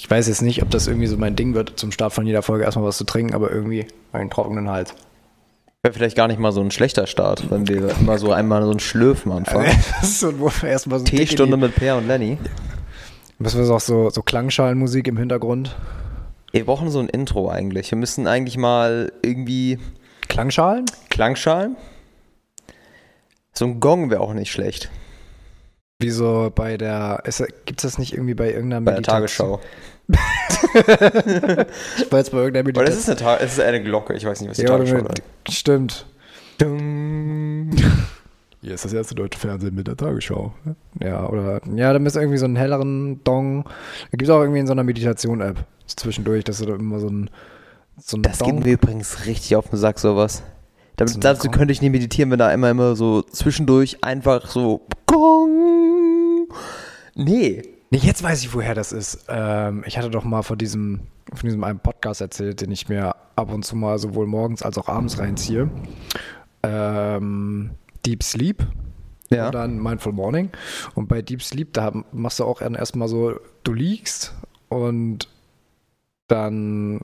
ich weiß jetzt nicht, ob das irgendwie so mein Ding wird, zum Start von jeder Folge erstmal was zu trinken, aber irgendwie einen trockenen Hals. Wäre vielleicht gar nicht mal so ein schlechter Start, wenn wir immer so einmal so einen Schlürfen anfangen. ist so, erstmal so ein Teestunde mit Per und Lenny. Müssen wir auch so, so Klangschalenmusik im Hintergrund? Wir brauchen so ein Intro eigentlich. Wir müssen eigentlich mal irgendwie. Klangschalen? Klangschalen? So ein Gong wäre auch nicht schlecht. Wie so bei der. Gibt es das nicht irgendwie bei irgendeiner Bei der Tagesschau. ich war jetzt bei irgendeiner Meditation. das ist eine, Ta es ist eine Glocke, ich weiß nicht, was die ja, Tagesschau ist. Stimmt. Hier ist das erste deutsche Fernsehen mit der Tagesschau. Ja, oder. Ja, da ist irgendwie so einen helleren Dong. Da gibt es auch irgendwie in so einer Meditation-App zwischendurch, dass du da immer so ein. So ein das Dong geht mir übrigens richtig auf den Sack, sowas. Damit, dazu könnte ich nicht meditieren, wenn da immer immer so zwischendurch einfach so Gong. Nee. Nee, jetzt weiß ich, woher das ist. Ähm, ich hatte doch mal von diesem, von diesem einen Podcast erzählt, den ich mir ab und zu mal sowohl morgens als auch abends reinziehe. Ähm, Deep Sleep. Ja. Und dann Mindful Morning. Und bei Deep Sleep, da machst du auch erstmal so, du liegst und dann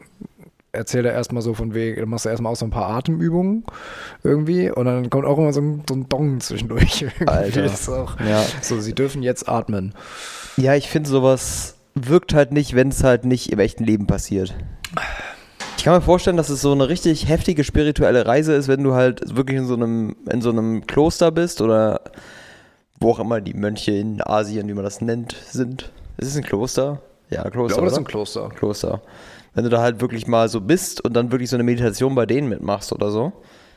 erzählt er erstmal so von wegen, dann machst du erstmal auch so ein paar Atemübungen irgendwie und dann kommt auch immer so ein, so ein Dong zwischendurch. Irgendwie. Alter. Ist auch ja. So, sie dürfen jetzt atmen. Ja, ich finde sowas wirkt halt nicht, wenn es halt nicht im echten Leben passiert. Ich kann mir vorstellen, dass es so eine richtig heftige spirituelle Reise ist, wenn du halt wirklich in so einem, in so einem Kloster bist oder wo auch immer die Mönche in Asien, wie man das nennt, sind. Ist es ein Kloster? Ja, Kloster. Ich glaube, das ist ein Kloster. Kloster. Wenn du da halt wirklich mal so bist und dann wirklich so eine Meditation bei denen mitmachst oder so.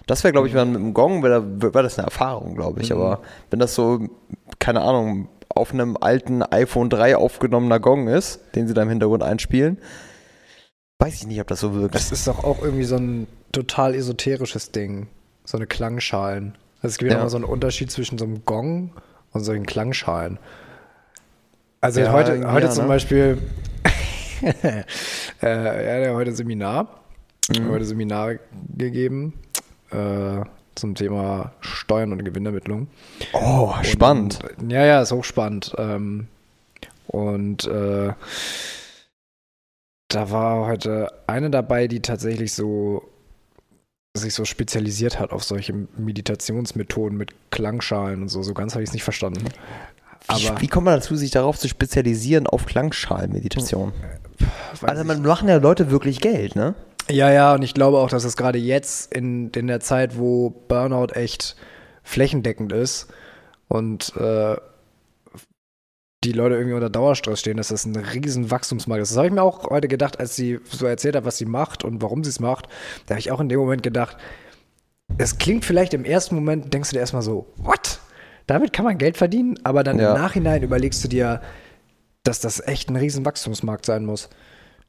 Das wäre, glaube ich, wenn mit dem Gong, wäre wär das eine Erfahrung, glaube ich. Mhm. Aber wenn das so, keine Ahnung, auf einem alten iPhone 3 aufgenommener Gong ist, den sie da im Hintergrund einspielen, weiß ich nicht, ob das so wirkt. Das ist doch auch irgendwie so ein total esoterisches Ding. So eine Klangschalen. Also es gibt ja immer so einen Unterschied zwischen so einem Gong und so den Klangschalen. Also ja, heute, heute ja, zum ne? Beispiel, äh, er hat heute Seminar, mhm. heute Seminar gegeben äh, zum Thema Steuern und Gewinnermittlung. Oh, spannend. Und, ja, ja, ist hochspannend. Ähm, und äh, da war heute eine dabei, die tatsächlich so sich so spezialisiert hat auf solche Meditationsmethoden mit Klangschalen und so. So ganz habe ich es nicht verstanden. Aber wie, kommt man dazu, sich darauf zu spezialisieren auf Klangschalenmeditation? Also man machen ja Leute wirklich Geld, ne? Ja, ja, und ich glaube auch, dass es gerade jetzt in, in der Zeit, wo Burnout echt flächendeckend ist und äh, die Leute irgendwie unter Dauerstress stehen, dass das ein riesen Wachstumsmarkt ist. Das habe ich mir auch heute gedacht, als sie so erzählt hat, was sie macht und warum sie es macht. Da habe ich auch in dem Moment gedacht, es klingt vielleicht im ersten Moment, denkst du dir erstmal so, what? Damit kann man Geld verdienen, aber dann ja. im Nachhinein überlegst du dir, dass das echt ein riesen Wachstumsmarkt sein muss.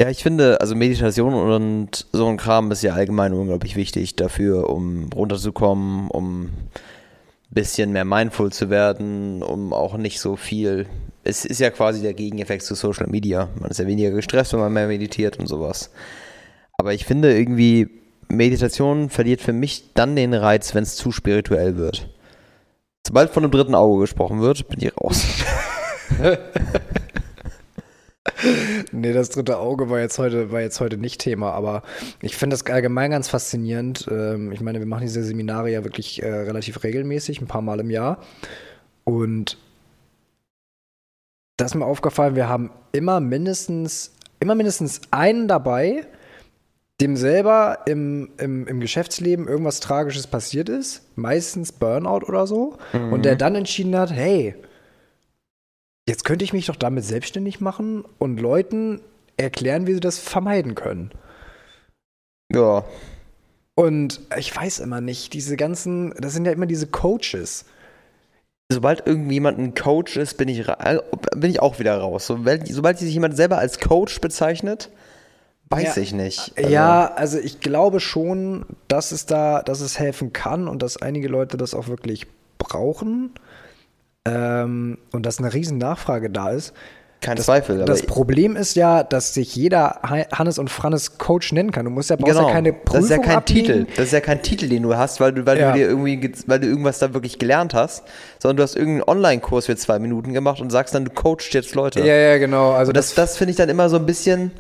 Ja, ich finde, also Meditation und so ein Kram ist ja allgemein unglaublich wichtig dafür, um runterzukommen, um ein bisschen mehr mindful zu werden, um auch nicht so viel. Es ist ja quasi der Gegeneffekt zu Social Media. Man ist ja weniger gestresst, wenn man mehr meditiert und sowas. Aber ich finde irgendwie, Meditation verliert für mich dann den Reiz, wenn es zu spirituell wird. Sobald von einem dritten Auge gesprochen wird, bin ich raus. nee, das dritte Auge war jetzt heute, war jetzt heute nicht Thema, aber ich finde das allgemein ganz faszinierend. Ähm, ich meine, wir machen diese Seminare ja wirklich äh, relativ regelmäßig, ein paar Mal im Jahr. Und das ist mir aufgefallen, wir haben immer mindestens, immer mindestens einen dabei, dem selber im, im, im Geschäftsleben irgendwas Tragisches passiert ist, meistens Burnout oder so, mhm. und der dann entschieden hat, hey, jetzt könnte ich mich doch damit selbstständig machen und Leuten erklären, wie sie das vermeiden können. Ja. Und ich weiß immer nicht, diese ganzen, das sind ja immer diese Coaches. Sobald irgendjemand ein Coach ist, bin ich, bin ich auch wieder raus. Sobald, sobald sich jemand selber als Coach bezeichnet, weiß ja, ich nicht. Also. Ja, also ich glaube schon, dass es da, dass es helfen kann und dass einige Leute das auch wirklich brauchen ähm, und dass eine riesen Nachfrage da ist. kein das, Zweifel. Das Problem ist ja, dass sich jeder Hannes und Frannes Coach nennen kann. Du musst ja, brauchst genau, ja keine Prüfung Das ist ja kein ablegen. Titel. Das ist ja kein Titel, den du hast, weil du, weil Ja. du dir irgendwie, ge- weil du irgendwas da wirklich gelernt hast, sondern du hast irgendeinen Online-Kurs für zwei Minuten gemacht und sagst dann, du coachst jetzt Leute. Ja, ja, genau. Also Und das, das finde ich dann immer so ein bisschen,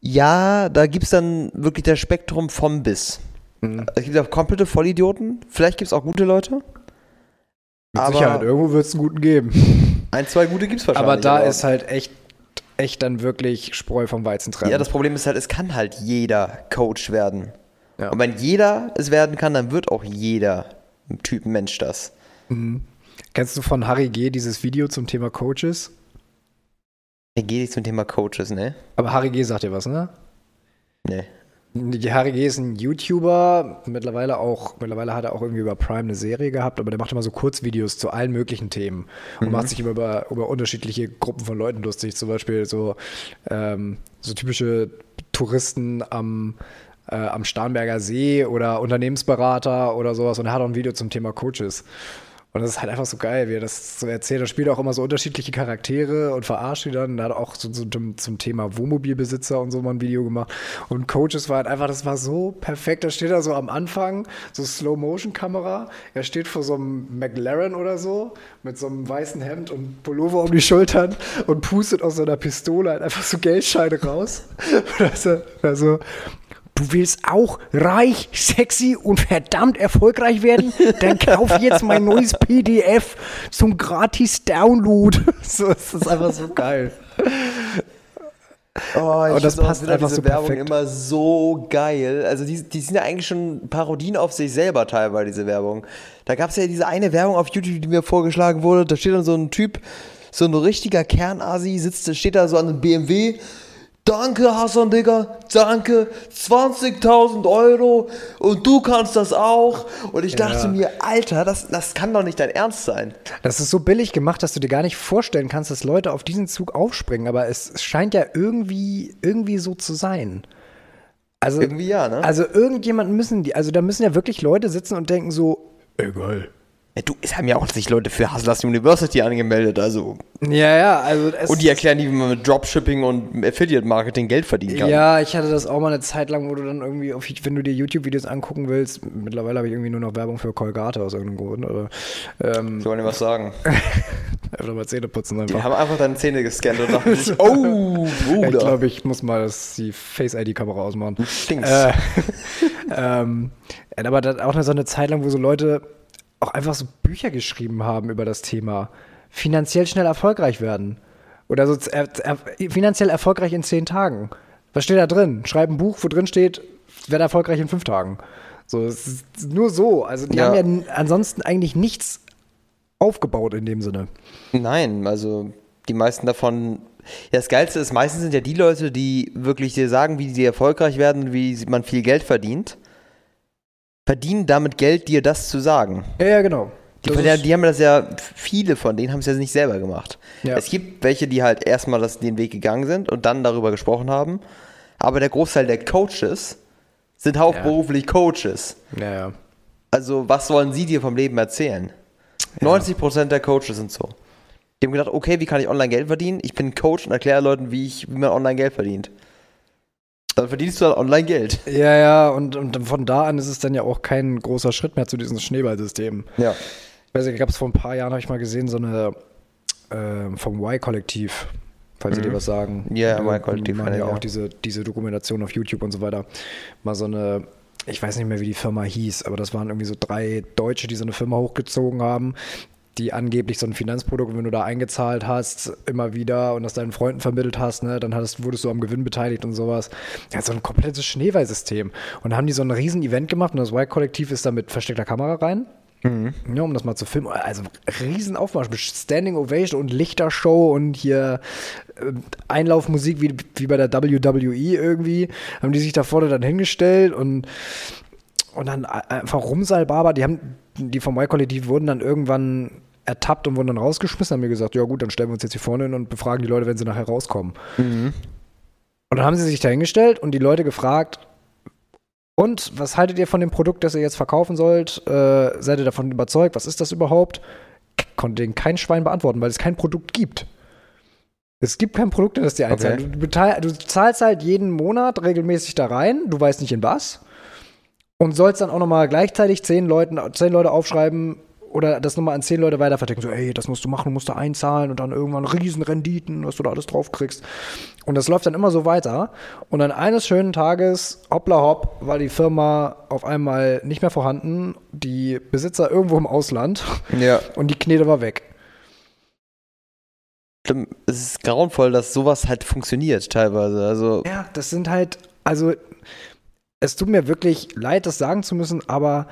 ja, da gibt es dann wirklich das Spektrum vom bis. Mhm. Es gibt auch komplette Vollidioten, vielleicht gibt es auch gute Leute. Mit aber- Sicherheit, irgendwo wird es einen guten geben. Ein, zwei gute gibt es wahrscheinlich. Aber da ist halt echt, echt dann wirklich Spreu vom Weizen trennen. Ja, das Problem ist halt, es kann halt jeder Coach werden. Ja. Und wenn jeder es werden kann, dann wird auch jeder Typ Mensch das. Kennst du von Harry G. dieses Video zum Thema Coaches? Geht nicht zum Thema Coaches, ne? Aber Harry G. sagt dir was, ne? Nee. Die Harry G. ist ein YouTuber, mittlerweile auch, mittlerweile hat er auch irgendwie über Prime eine Serie gehabt, aber der macht immer so Kurzvideos zu allen möglichen Themen und macht sich immer über, über unterschiedliche Gruppen von Leuten lustig. Zum Beispiel so, ähm, so typische Touristen am, äh, am Starnberger See oder Unternehmensberater oder sowas und er hat auch ein Video zum Thema Coaches. Und das ist halt einfach so geil, wie er das so erzählt. Er spielt auch immer so unterschiedliche Charaktere und verarscht die dann. Er hat auch so, so zum, zum Thema Wohnmobilbesitzer und so mal ein Video gemacht. Und Coaches war halt einfach, das war so perfekt. Da steht er so am Anfang, so Slow-Motion-Kamera. Er steht vor so einem McLaren oder so, mit so einem weißen Hemd und Pullover um die Schultern und pustet aus so einer Pistole halt einfach so Geldscheine raus. Und da Du willst auch reich, sexy und verdammt erfolgreich werden? Dann kauf jetzt mein neues PDF zum gratis Download. So, das ist einfach so geil. Oh, Und das passt einfach diese so Werbung perfekt. immer so geil. Also die, die sind ja eigentlich schon Parodien auf sich selber teilweise, diese Werbung. Da gab es ja diese eine Werbung auf YouTube, die mir vorgeschlagen wurde. Da steht dann so ein Typ, so ein richtiger Kernasi, sitzt, steht da so an einem BMW. Danke, Hassan, Digga. Danke. 20.000 Euro. Und du kannst das auch. Und ich dachte Ja. mir, Alter, das, das kann doch nicht dein Ernst sein. Das ist so billig gemacht, dass du dir gar nicht vorstellen kannst, dass Leute auf diesen Zug aufspringen. Aber es scheint ja irgendwie, irgendwie so zu sein. Also, Irgendwie ja, ne? also irgendjemand müssen die, also da müssen ja wirklich Leute sitzen und denken so, egal. Ja, du, es haben ja auch sich Leute für Hustlers University angemeldet, also. Ja, ja, also Und die erklären wie man mit Dropshipping und Affiliate-Marketing Geld verdienen kann. Ja, ich hatte das auch mal eine Zeit lang, wo du dann irgendwie, auf, wenn du dir YouTube-Videos angucken willst, mittlerweile habe ich irgendwie nur noch Werbung für Colgate aus irgendeinem Grund, aber ähm, Ich wollte dir was sagen. einfach mal Zähne putzen Die einfach. haben einfach deine Zähne gescannt und dachten sich, oh, Ich Bruder. glaube, ich muss mal das, die Face-ID-Kamera ausmachen. Du stinkst. Äh, ähm, aber auch so eine Zeit lang, wo so Leute auch einfach so Bücher geschrieben haben über das Thema finanziell schnell erfolgreich werden. Oder so er, er, finanziell erfolgreich in zehn Tagen. Was steht da drin? Schreib ein Buch, wo drin steht, werde erfolgreich in fünf Tagen. So, es ist nur so. Also die Ja. haben ja ansonsten eigentlich nichts aufgebaut in dem Sinne. Nein, also die meisten davon. Ja, das Geilste ist, meistens sind ja die Leute, die wirklich dir sagen, wie sie erfolgreich werden und wie man viel Geld verdient, verdienen damit Geld, dir das zu sagen. Ja, ja, genau. Die, die, haben das ja, viele von denen haben es ja nicht selber gemacht. Ja. Es gibt welche, die halt erstmal das, den Weg gegangen sind und dann darüber gesprochen haben. Aber der Großteil der Coaches sind hauptberuflich Coaches. ja, ja. Also, was sollen sie dir vom Leben erzählen? 90% der Coaches sind so. Die haben gedacht, okay, wie kann ich online Geld verdienen? Ich bin Coach und erkläre Leuten, wie, ich, wie man online Geld verdient. Dann verdienst du halt online Geld. Ja, ja, und, und von da an ist es dann ja auch kein großer Schritt mehr zu diesem Schneeballsystem. Ja. Ich weiß nicht, gab es vor ein paar Jahren, habe ich mal gesehen, so eine ähm, vom Y-Kollektiv, falls sie dir was sagen. Mhm. Ja, ja, Die Y-Kollektiv ja ich, auch ja. diese, diese Dokumentation auf YouTube und so weiter. Mal so eine, ich weiß nicht mehr, wie die Firma hieß, aber das waren irgendwie so drei Deutsche, die so eine Firma hochgezogen haben, die angeblich so ein Finanzprodukt, wenn du da eingezahlt hast, immer wieder und das deinen Freunden vermittelt hast, ne, dann hattest, wurdest du am Gewinn beteiligt und sowas. Ja, so ein komplettes Schneeballsystem. Und da haben die so ein riesen Event gemacht und das Y-Kollektiv ist da mit versteckter Kamera rein. Ja, um das mal zu filmen. Also riesen Aufmarsch mit Standing Ovation und Lichtershow und hier äh, Einlaufmusik wie, wie bei der WWE irgendwie. Haben die sich da vorne dann hingestellt und, und dann einfach rumsalbaber. Die haben, die vom Y-Kollektiv wurden dann irgendwann ertappt und wurden dann rausgeschmissen. Haben mir gesagt, ja gut, dann stellen wir uns jetzt hier vorne hin und befragen die Leute, wenn sie nachher rauskommen. Und dann haben sie sich da hingestellt und die Leute gefragt, und was haltet ihr von dem Produkt, das ihr jetzt verkaufen sollt? Äh, seid ihr davon überzeugt? Was ist das überhaupt? Konnte denen kein Schwein beantworten, weil es kein Produkt gibt. Es gibt kein Produkt, das dir einzahlt. Okay. Du, du zahlst halt jeden Monat regelmäßig da rein, du weißt nicht in was. Und sollst dann auch nochmal gleichzeitig zehn, Leuten, zehn Leute aufschreiben oder das nochmal an zehn Leute weiterverticken. So, ey, das musst du machen, du musst da einzahlen und dann irgendwann Riesenrenditen, was du da alles drauf kriegst. Und das läuft dann immer so weiter. Und dann eines schönen Tages, hoppla hopp, war die Firma auf einmal nicht mehr vorhanden, die Besitzer irgendwo im Ausland Ja. und die Knete war weg. Es ist grauenvoll, dass sowas halt funktioniert teilweise. Also, Ja, das sind halt, also es tut mir wirklich leid, das sagen zu müssen, aber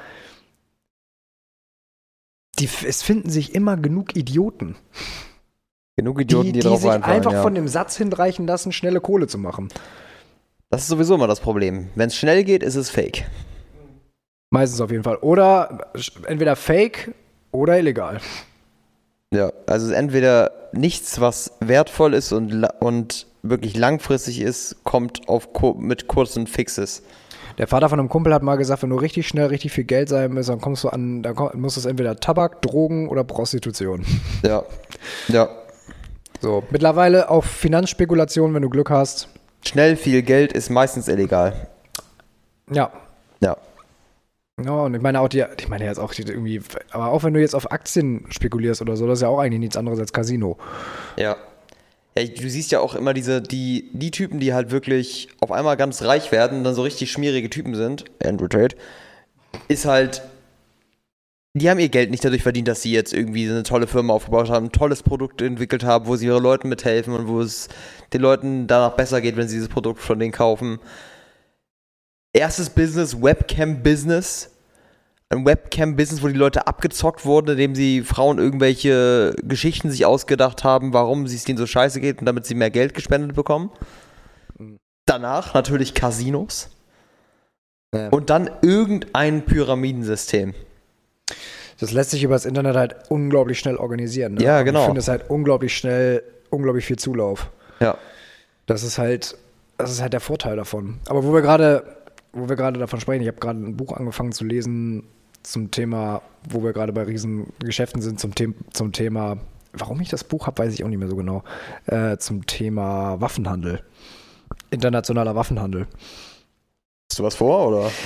die, es finden sich immer genug Idioten, genug Idioten, die, die, die drauf sich einfach ja. von dem Satz hinreichen lassen, schnelle Kohle zu machen. Das ist sowieso immer das Problem. Wenn es schnell geht, ist es fake. Meistens auf jeden Fall. Oder entweder fake oder illegal. Ja, also entweder nichts, was wertvoll ist und, und wirklich langfristig ist, kommt auf mit kurzen Fixes. Der Vater von einem Kumpel hat mal gesagt, wenn du richtig schnell richtig viel Geld sein willst, dann kommst du an, dann komm, muss es entweder Tabak, Drogen oder Prostitution. Ja. Ja. So, mittlerweile auf Finanzspekulation, wenn du Glück hast. Schnell viel Geld ist meistens illegal. Ja, Ja. Ja, und ich meine auch die, ich meine jetzt auch die irgendwie, aber auch wenn du jetzt auf Aktien spekulierst oder so, das ist ja auch eigentlich nichts anderes als Casino. Ja. Ja. Du siehst ja auch immer diese, die, die Typen, die halt wirklich auf einmal ganz reich werden und dann so richtig schmierige Typen sind, Andrew Tate, ist halt, die haben ihr Geld nicht dadurch verdient, dass sie jetzt irgendwie eine tolle Firma aufgebaut haben, ein tolles Produkt entwickelt haben, wo sie ihre Leuten mithelfen und wo es den Leuten danach besser geht, wenn sie dieses Produkt von denen kaufen. Erstes Business, Webcam-Business. Ein Webcam-Business, wo die Leute abgezockt wurden, indem sie Frauen irgendwelche Geschichten sich ausgedacht haben, warum es denen so scheiße geht und damit sie mehr Geld gespendet bekommen. Danach natürlich Casinos. Ja. Und dann irgendein Pyramidensystem. Das lässt sich übers Internet halt unglaublich schnell organisieren. Ne? Ja, Und genau. Ich finde es halt unglaublich schnell, unglaublich viel Zulauf. Ja. Das ist halt, das ist halt der Vorteil davon. Aber wo wir gerade, wo wir gerade davon sprechen, ich habe gerade ein Buch angefangen zu lesen zum Thema, wo wir gerade bei Riesengeschäften sind, zum, The zum Thema, warum ich das Buch habe, weiß ich auch nicht mehr so genau, äh, zum Thema Waffenhandel. Internationaler Waffenhandel. Hast du was vor, oder?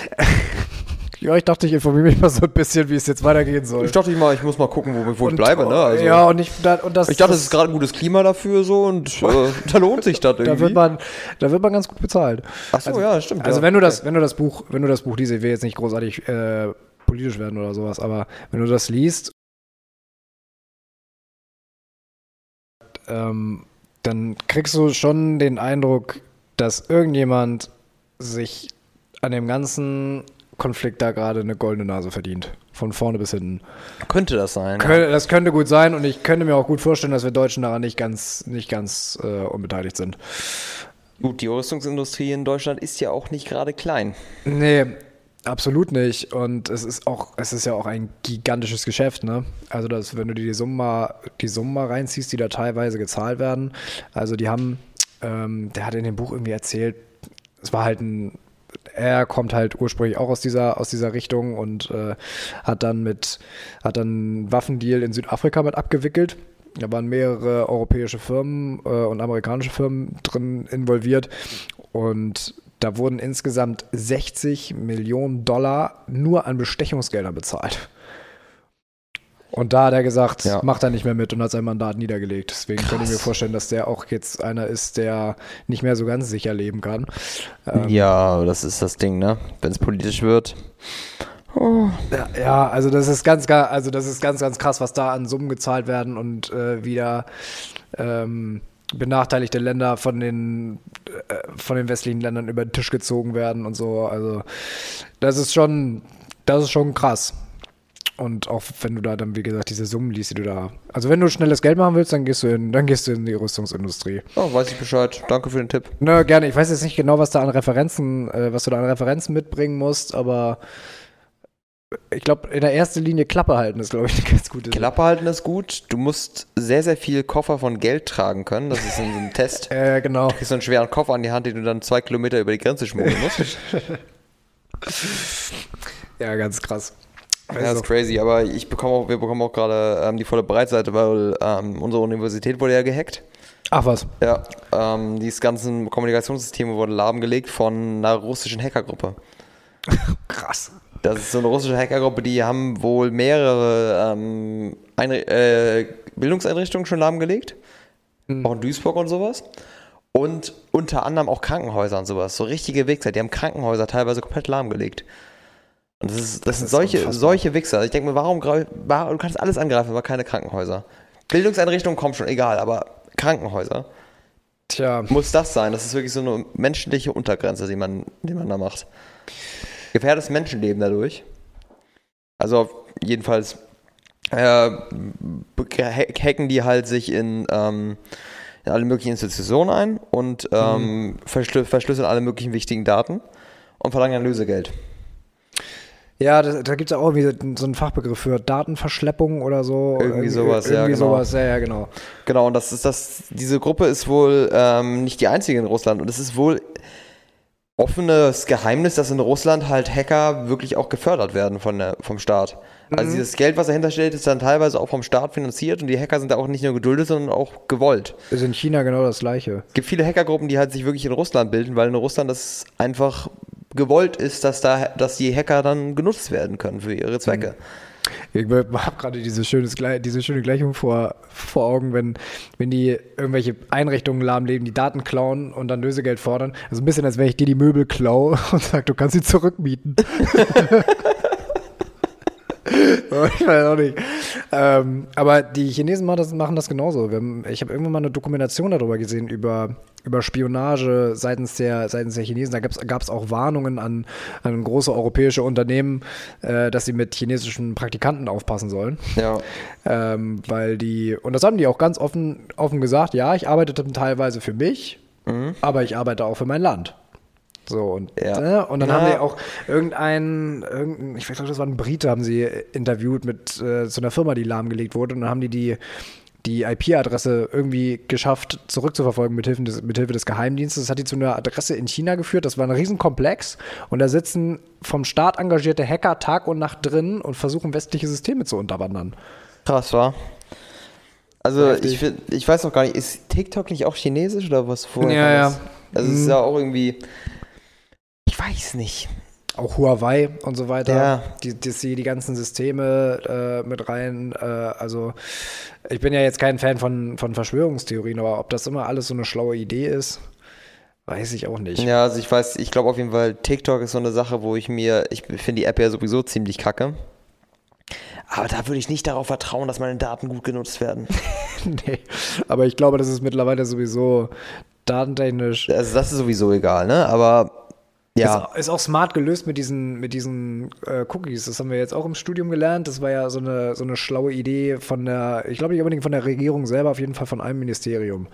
Ja, ich dachte, ich informiere mich mal so ein bisschen, wie es jetzt weitergehen soll. Ich dachte ich mal, ich muss mal gucken, wo, wo ich Und- bleibe, ne? Also, ja, und ich, da, und das, ich dachte, es ist gerade ein gutes Klima dafür so und äh, da lohnt sich das irgendwie. da wird man, da wird man ganz gut bezahlt. Ach so, also- ja, stimmt. Also ja. wenn du das, wenn du das Buch, wenn du das Buch liest, ich will jetzt nicht großartig äh, politisch werden oder sowas, aber wenn du das liest, ähm, dann kriegst du schon den Eindruck, dass irgendjemand sich an dem ganzen Konflikt da gerade eine goldene Nase verdient. Von vorne bis hinten. Könnte das sein. Kön- Das könnte gut sein und ich könnte mir auch gut vorstellen, dass wir Deutschen daran nicht ganz, nicht ganz äh, unbeteiligt sind. Gut, die Rüstungsindustrie in Deutschland ist ja auch nicht gerade klein. Nee, absolut nicht. Und es ist auch, es ist ja auch ein gigantisches Geschäft, ne? Also das, wenn du dir die Summen mal, die Summen mal reinziehst, die da teilweise gezahlt werden. Also die haben, ähm, der hat in dem Buch irgendwie erzählt, es war halt ein, er kommt halt ursprünglich auch aus dieser, aus dieser Richtung und äh, hat dann mit, hat dann einen Waffendeal in Südafrika mit abgewickelt. Da waren mehrere europäische Firmen äh, und amerikanische Firmen drin involviert. Und da wurden insgesamt 60 Millionen Dollar nur an Bestechungsgeldern bezahlt. Und da hat er gesagt, Ja. macht er nicht mehr mit und hat sein Mandat niedergelegt. Deswegen könnte ich mir vorstellen, dass der auch jetzt einer ist, der nicht mehr so ganz sicher leben kann. Ähm, Ja, das ist das Ding, ne? Wenn es politisch wird. Ja, ja, also das ist ganz, ga- also das ist ganz, ganz krass, was da an Summen gezahlt werden und äh, wieder ähm, benachteiligte Länder von den äh, von den westlichen Ländern über den Tisch gezogen werden und so. Also das ist schon, das ist schon krass. Und auch wenn du da dann, wie gesagt, diese Summen liest, die du da. Also wenn du schnelles Geld machen willst, dann gehst du in, dann gehst du in die Rüstungsindustrie. Oh, weiß ich Bescheid. Danke für den Tipp. Na, gerne. Ich weiß jetzt nicht genau, was da an Referenzen, äh, was du da an Referenzen mitbringen musst, aber ich glaube, in der ersten Linie Klappe halten ist, glaube ich, eine ganz gute. Klappe halten ist gut. Du musst sehr, sehr viel Koffer von Geld tragen können. Das ist ein, so ein Test. Du Äh, genau. kriegst so einen schweren Koffer an die Hand, den du dann zwei Kilometer über die Grenze schmuggeln musst. Ja, ganz krass. Ja, das Also, ist crazy, aber ich bekomme auch, wir bekommen auch gerade ähm, die volle Breitseite, weil ähm, unsere Universität wurde ja gehackt. Ach was. Ja, ähm, dieses ganzen Kommunikationssysteme wurden lahmgelegt von einer russischen Hackergruppe. Krass. Das ist so eine russische Hackergruppe, die haben wohl mehrere ähm, Einri äh, Bildungseinrichtungen schon lahmgelegt. Auch in Duisburg und sowas. Und unter anderem auch Krankenhäuser und sowas. So richtige Wichser. Die haben Krankenhäuser teilweise komplett lahmgelegt. Und das, ist, das, Das sind solche, unfassbar. solche Wichser. Ich denke mir, warum, warum du kannst alles angreifen, aber keine Krankenhäuser. Bildungseinrichtungen kommen schon, egal, aber Krankenhäuser. Tja. Muss das sein? Das ist wirklich so eine menschliche Untergrenze, die man, die man da macht. Gefährdet das Menschenleben dadurch. Also jedenfalls äh, hacken die halt sich in, ähm, in alle möglichen Institutionen ein und ähm, verschlü verschlüsseln alle möglichen wichtigen Daten und verlangen dann Lösegeld. Ja, das, da gibt es auch irgendwie so einen Fachbegriff für Datenverschleppung oder so. Irgendwie sowas, ja, irgendwie genau. sowas, ja, ja, genau. Genau, und das ist das, diese Gruppe ist wohl ähm, nicht die einzige in Russland und es ist wohl offenes Geheimnis, dass in Russland halt Hacker wirklich auch gefördert werden von der, vom Staat. Also dieses Geld, was dahinter steht, ist dann teilweise auch vom Staat finanziert und die Hacker sind da auch nicht nur geduldet, sondern auch gewollt. Ist in China genau das gleiche. Es gibt viele Hackergruppen, die halt sich wirklich in Russland bilden, weil in Russland das einfach gewollt ist, dass da, dass die Hacker dann genutzt werden können für ihre Zwecke. Ich habe gerade diese, diese schöne Gleichung vor, vor Augen, wenn, wenn die irgendwelche Einrichtungen lahmlegen, die Daten klauen und dann Lösegeld fordern. Also ein bisschen, als wenn ich dir die Möbel klaue und sage, du kannst sie zurückmieten. ich weiß auch nicht. Ähm, aber die Chinesen machen das, machen das genauso. Haben, ich habe irgendwann mal eine Dokumentation darüber gesehen, über, über Spionage seitens der, seitens der Chinesen. Da gab es auch Warnungen an, an große europäische Unternehmen, äh, dass sie mit chinesischen Praktikanten aufpassen sollen. Ja. Ähm, weil die, und das haben die auch ganz offen, offen gesagt, ja, ich arbeite teilweise für mich, aber ich arbeite auch für mein Land. So, und, Ja. ne? und dann Ja. haben die auch irgendeinen, irgendein, ich weiß nicht, das war ein Brite, haben sie interviewt mit äh, so einer Firma, die lahmgelegt wurde. Und dann haben die die, die IP-Adresse irgendwie geschafft, zurückzuverfolgen mit Hilfe, des, mit Hilfe des Geheimdienstes. Das hat die zu einer Adresse in China geführt. Das war ein Riesenkomplex. Und da sitzen vom Staat engagierte Hacker Tag und Nacht drin und versuchen, westliche Systeme zu unterwandern. Krass, war. Also ich, ich weiß noch gar nicht, ist TikTok nicht auch chinesisch oder was vorher? Ja, ja. Also es ist Mhm. ja auch irgendwie. Ich weiß nicht. Auch Huawei und so weiter. Ja. Die, die, die, ganzen Systeme äh, mit rein. Äh, also, ich bin ja jetzt kein Fan von, von Verschwörungstheorien, aber ob das immer alles so eine schlaue Idee ist, weiß ich auch nicht. Ja, also ich weiß, ich glaube auf jeden Fall, TikTok ist so eine Sache, wo ich mir, ich finde die App ja sowieso ziemlich kacke. Aber da würde ich nicht darauf vertrauen, dass meine Daten gut genutzt werden. nee. Aber ich glaube, das ist mittlerweile sowieso datentechnisch. Also das ist sowieso egal, ne? Aber ja. Ist, ist auch smart gelöst mit diesen, mit diesen äh, Cookies. Das haben wir jetzt auch im Studium gelernt. Das war ja so eine, so eine schlaue Idee von der, ich glaube nicht unbedingt von der Regierung selber, auf jeden Fall von einem Ministerium,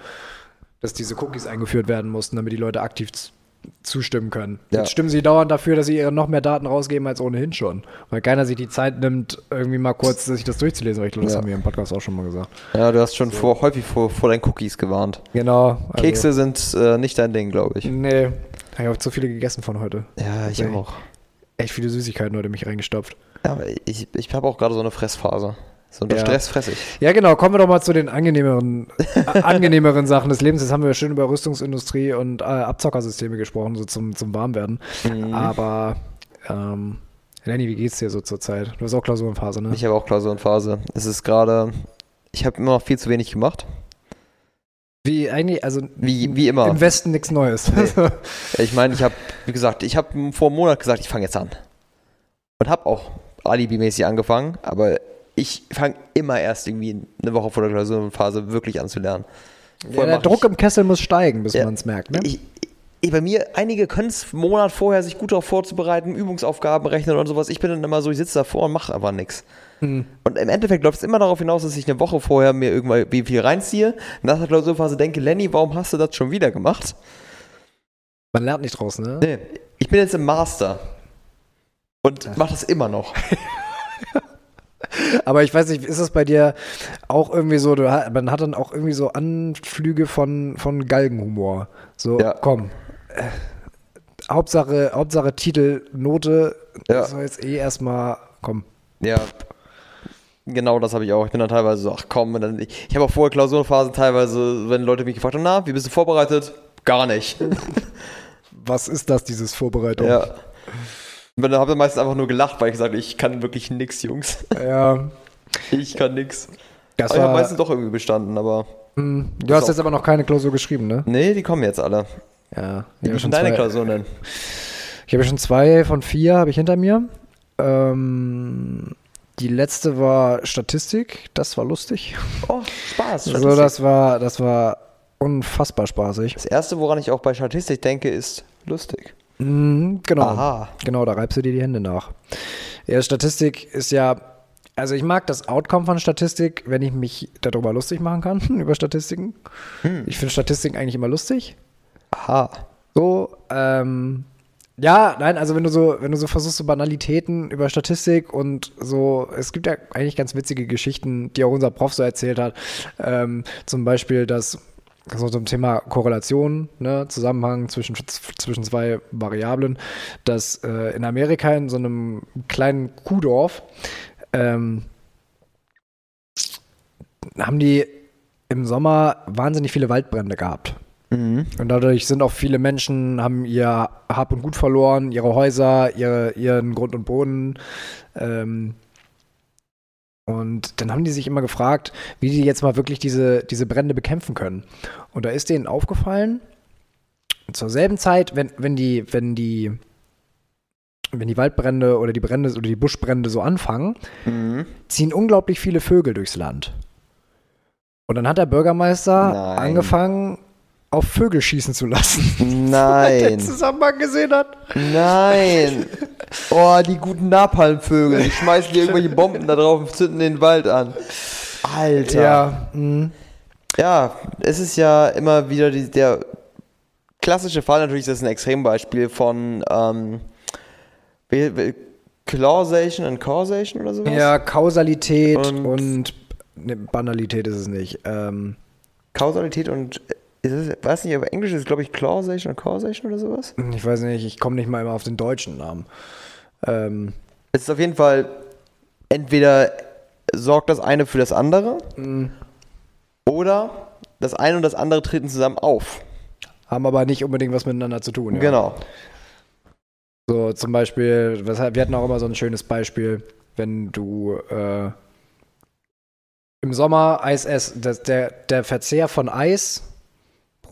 dass diese Cookies eingeführt werden mussten, damit die Leute aktiv zustimmen können. Ja. Jetzt stimmen sie dauernd dafür, dass sie ihre noch mehr Daten rausgeben als ohnehin schon. Weil keiner sich die Zeit nimmt, irgendwie mal kurz sich das durchzulesen. Ich glaube, das Ja. haben wir im Podcast auch schon mal gesagt. Ja, du hast schon vor, häufig vor, vor deinen Cookies gewarnt. Genau. also- Kekse sind äh, nicht dein Ding, glaube ich. Nee. Ich habe zu viele gegessen von heute. Ja, ich Okay. auch. Echt viele Süßigkeiten heute mich reingestopft. Ja, aber ich, ich habe auch gerade so eine Fressphase. So unter Ja. Stress fress ich. Ja, genau. Kommen wir doch mal zu den angenehmeren, angenehmeren Sachen des Lebens. Jetzt haben wir schön über Rüstungsindustrie und äh, Abzockersysteme gesprochen, so zum, zum Warmwerden. Mhm. Aber, ähm, Lenny, wie geht's dir so zur Zeit? Du hast auch Klausurenphase, ne? Ich habe auch Klausurenphase. Es ist gerade, ich habe immer noch viel zu wenig gemacht. Wie eigentlich, also Wie, wie immer. im Westen nichts Neues. Ich meine, ich habe, wie gesagt, ich habe vor einem Monat gesagt, ich fange jetzt an. Und habe auch alibimäßig angefangen, aber ich fange immer erst irgendwie eine Woche vor der Klausurenphase wirklich an zu lernen. ja, der Druck ich, im Kessel muss steigen, bis Ja. man es merkt, ne? ich, bei mir, einige können es einen Monat vorher sich gut darauf vorzubereiten, Übungsaufgaben rechnen und sowas. Ich bin dann immer so, ich sitze davor und mache aber nichts. Hm. Und im Endeffekt läuft es immer darauf hinaus, dass ich eine Woche vorher mir irgendwann wie viel reinziehe, nach der Klausurphase denke, Lenny, warum hast du das schon wieder gemacht? Man lernt nicht draus, ne? Nee, ich bin jetzt im Master und mache das immer noch. Aber ich weiß nicht, ist es bei dir auch irgendwie so, du, man hat dann auch irgendwie so Anflüge von, von Galgenhumor. So, Ja. komm. Hauptsache, Hauptsache Titel, Note, Ja. das soll jetzt eh erstmal, komm. Ja. Genau das habe ich auch. Ich bin dann teilweise so, ach komm, dann, ich, ich habe auch vorher Klausurenphasen teilweise, wenn Leute mich gefragt haben, na, wie bist du vorbereitet? Gar nicht. Was ist das, dieses Vorbereitung? ja. Und dann habe ich meistens einfach nur gelacht, weil ich gesagt habe, ich kann wirklich nix, Jungs. Ja, Ich kann nix. das Aber ich habe meistens doch irgendwie bestanden, aber. Hm, du hast jetzt aber noch keine Klausur geschrieben, ne? Nee, die kommen jetzt alle. Ja, Wie ich habe sind schon, deine zwei- Klausuren denn? ich habe schon zwei von vier habe ich hinter mir. Ähm, die letzte war Statistik, das war lustig. Oh, Spaß. So, Statistik. das war, das war unfassbar spaßig. das erste, woran ich auch bei Statistik denke, ist lustig. Mhm, genau. Aha. Genau, da reibst du dir die Hände nach. Ja, Statistik ist ja, also ich mag das Outcome von Statistik, wenn ich mich darüber lustig machen kann, über Statistiken. Hm. Ich finde Statistiken eigentlich immer lustig. Aha. So, ähm, ja, nein, also wenn du so, wenn du so versuchst, so Banalitäten über Statistik und so, es gibt ja eigentlich ganz witzige Geschichten, die auch unser Prof so erzählt hat. Ähm, zum Beispiel, dass so zum Thema Korrelation, ne, Zusammenhang zwischen, zwischen zwei Variablen, dass äh, in Amerika in so einem kleinen Kuhdorf ähm, haben die im Sommer wahnsinnig viele Waldbrände gehabt. Mhm. Und dadurch sind auch viele Menschen, haben ihr Hab und Gut verloren, ihre Häuser, ihre, ihren Grund und Boden. Ähm, und dann haben die sich immer gefragt, wie die jetzt mal wirklich diese, diese Brände bekämpfen können. Und da ist denen aufgefallen, zur selben Zeit, wenn, wenn die, wenn die, wenn die Waldbrände oder die Brände oder die Buschbrände so anfangen, Mhm. ziehen unglaublich viele Vögel durchs Land. Und dann hat der Bürgermeister Nein. angefangen, auf Vögel schießen zu lassen. Weil der Nein. Zusammenhang gesehen hat. Nein. Oh, die guten Napalmvögel. Die schmeißen dir irgendwelche Bomben da drauf und zünden den Wald an. Alter. Ja, mh. Ja, es ist ja immer wieder die, der klassische Fall, natürlich ist das ein Extrembeispiel von ähm, Causation and Causation oder sowas. ja Kausalität und, Und- ne, Banalität ist es nicht. Ähm, Kausalität und ist es, weiß nicht, aber Englisch ist glaube ich Causation und Causation oder sowas. ich weiß nicht, ich komme nicht mal immer auf den deutschen Namen. Ähm, Es ist auf jeden Fall entweder sorgt das eine für das andere oder das eine und das andere treten zusammen auf. haben aber nicht unbedingt was miteinander zu tun. Ja. Genau. So zum Beispiel, weshalb, wir hatten auch immer so ein schönes Beispiel, wenn du äh, im Sommer Eis esst, der, der Verzehr von Eis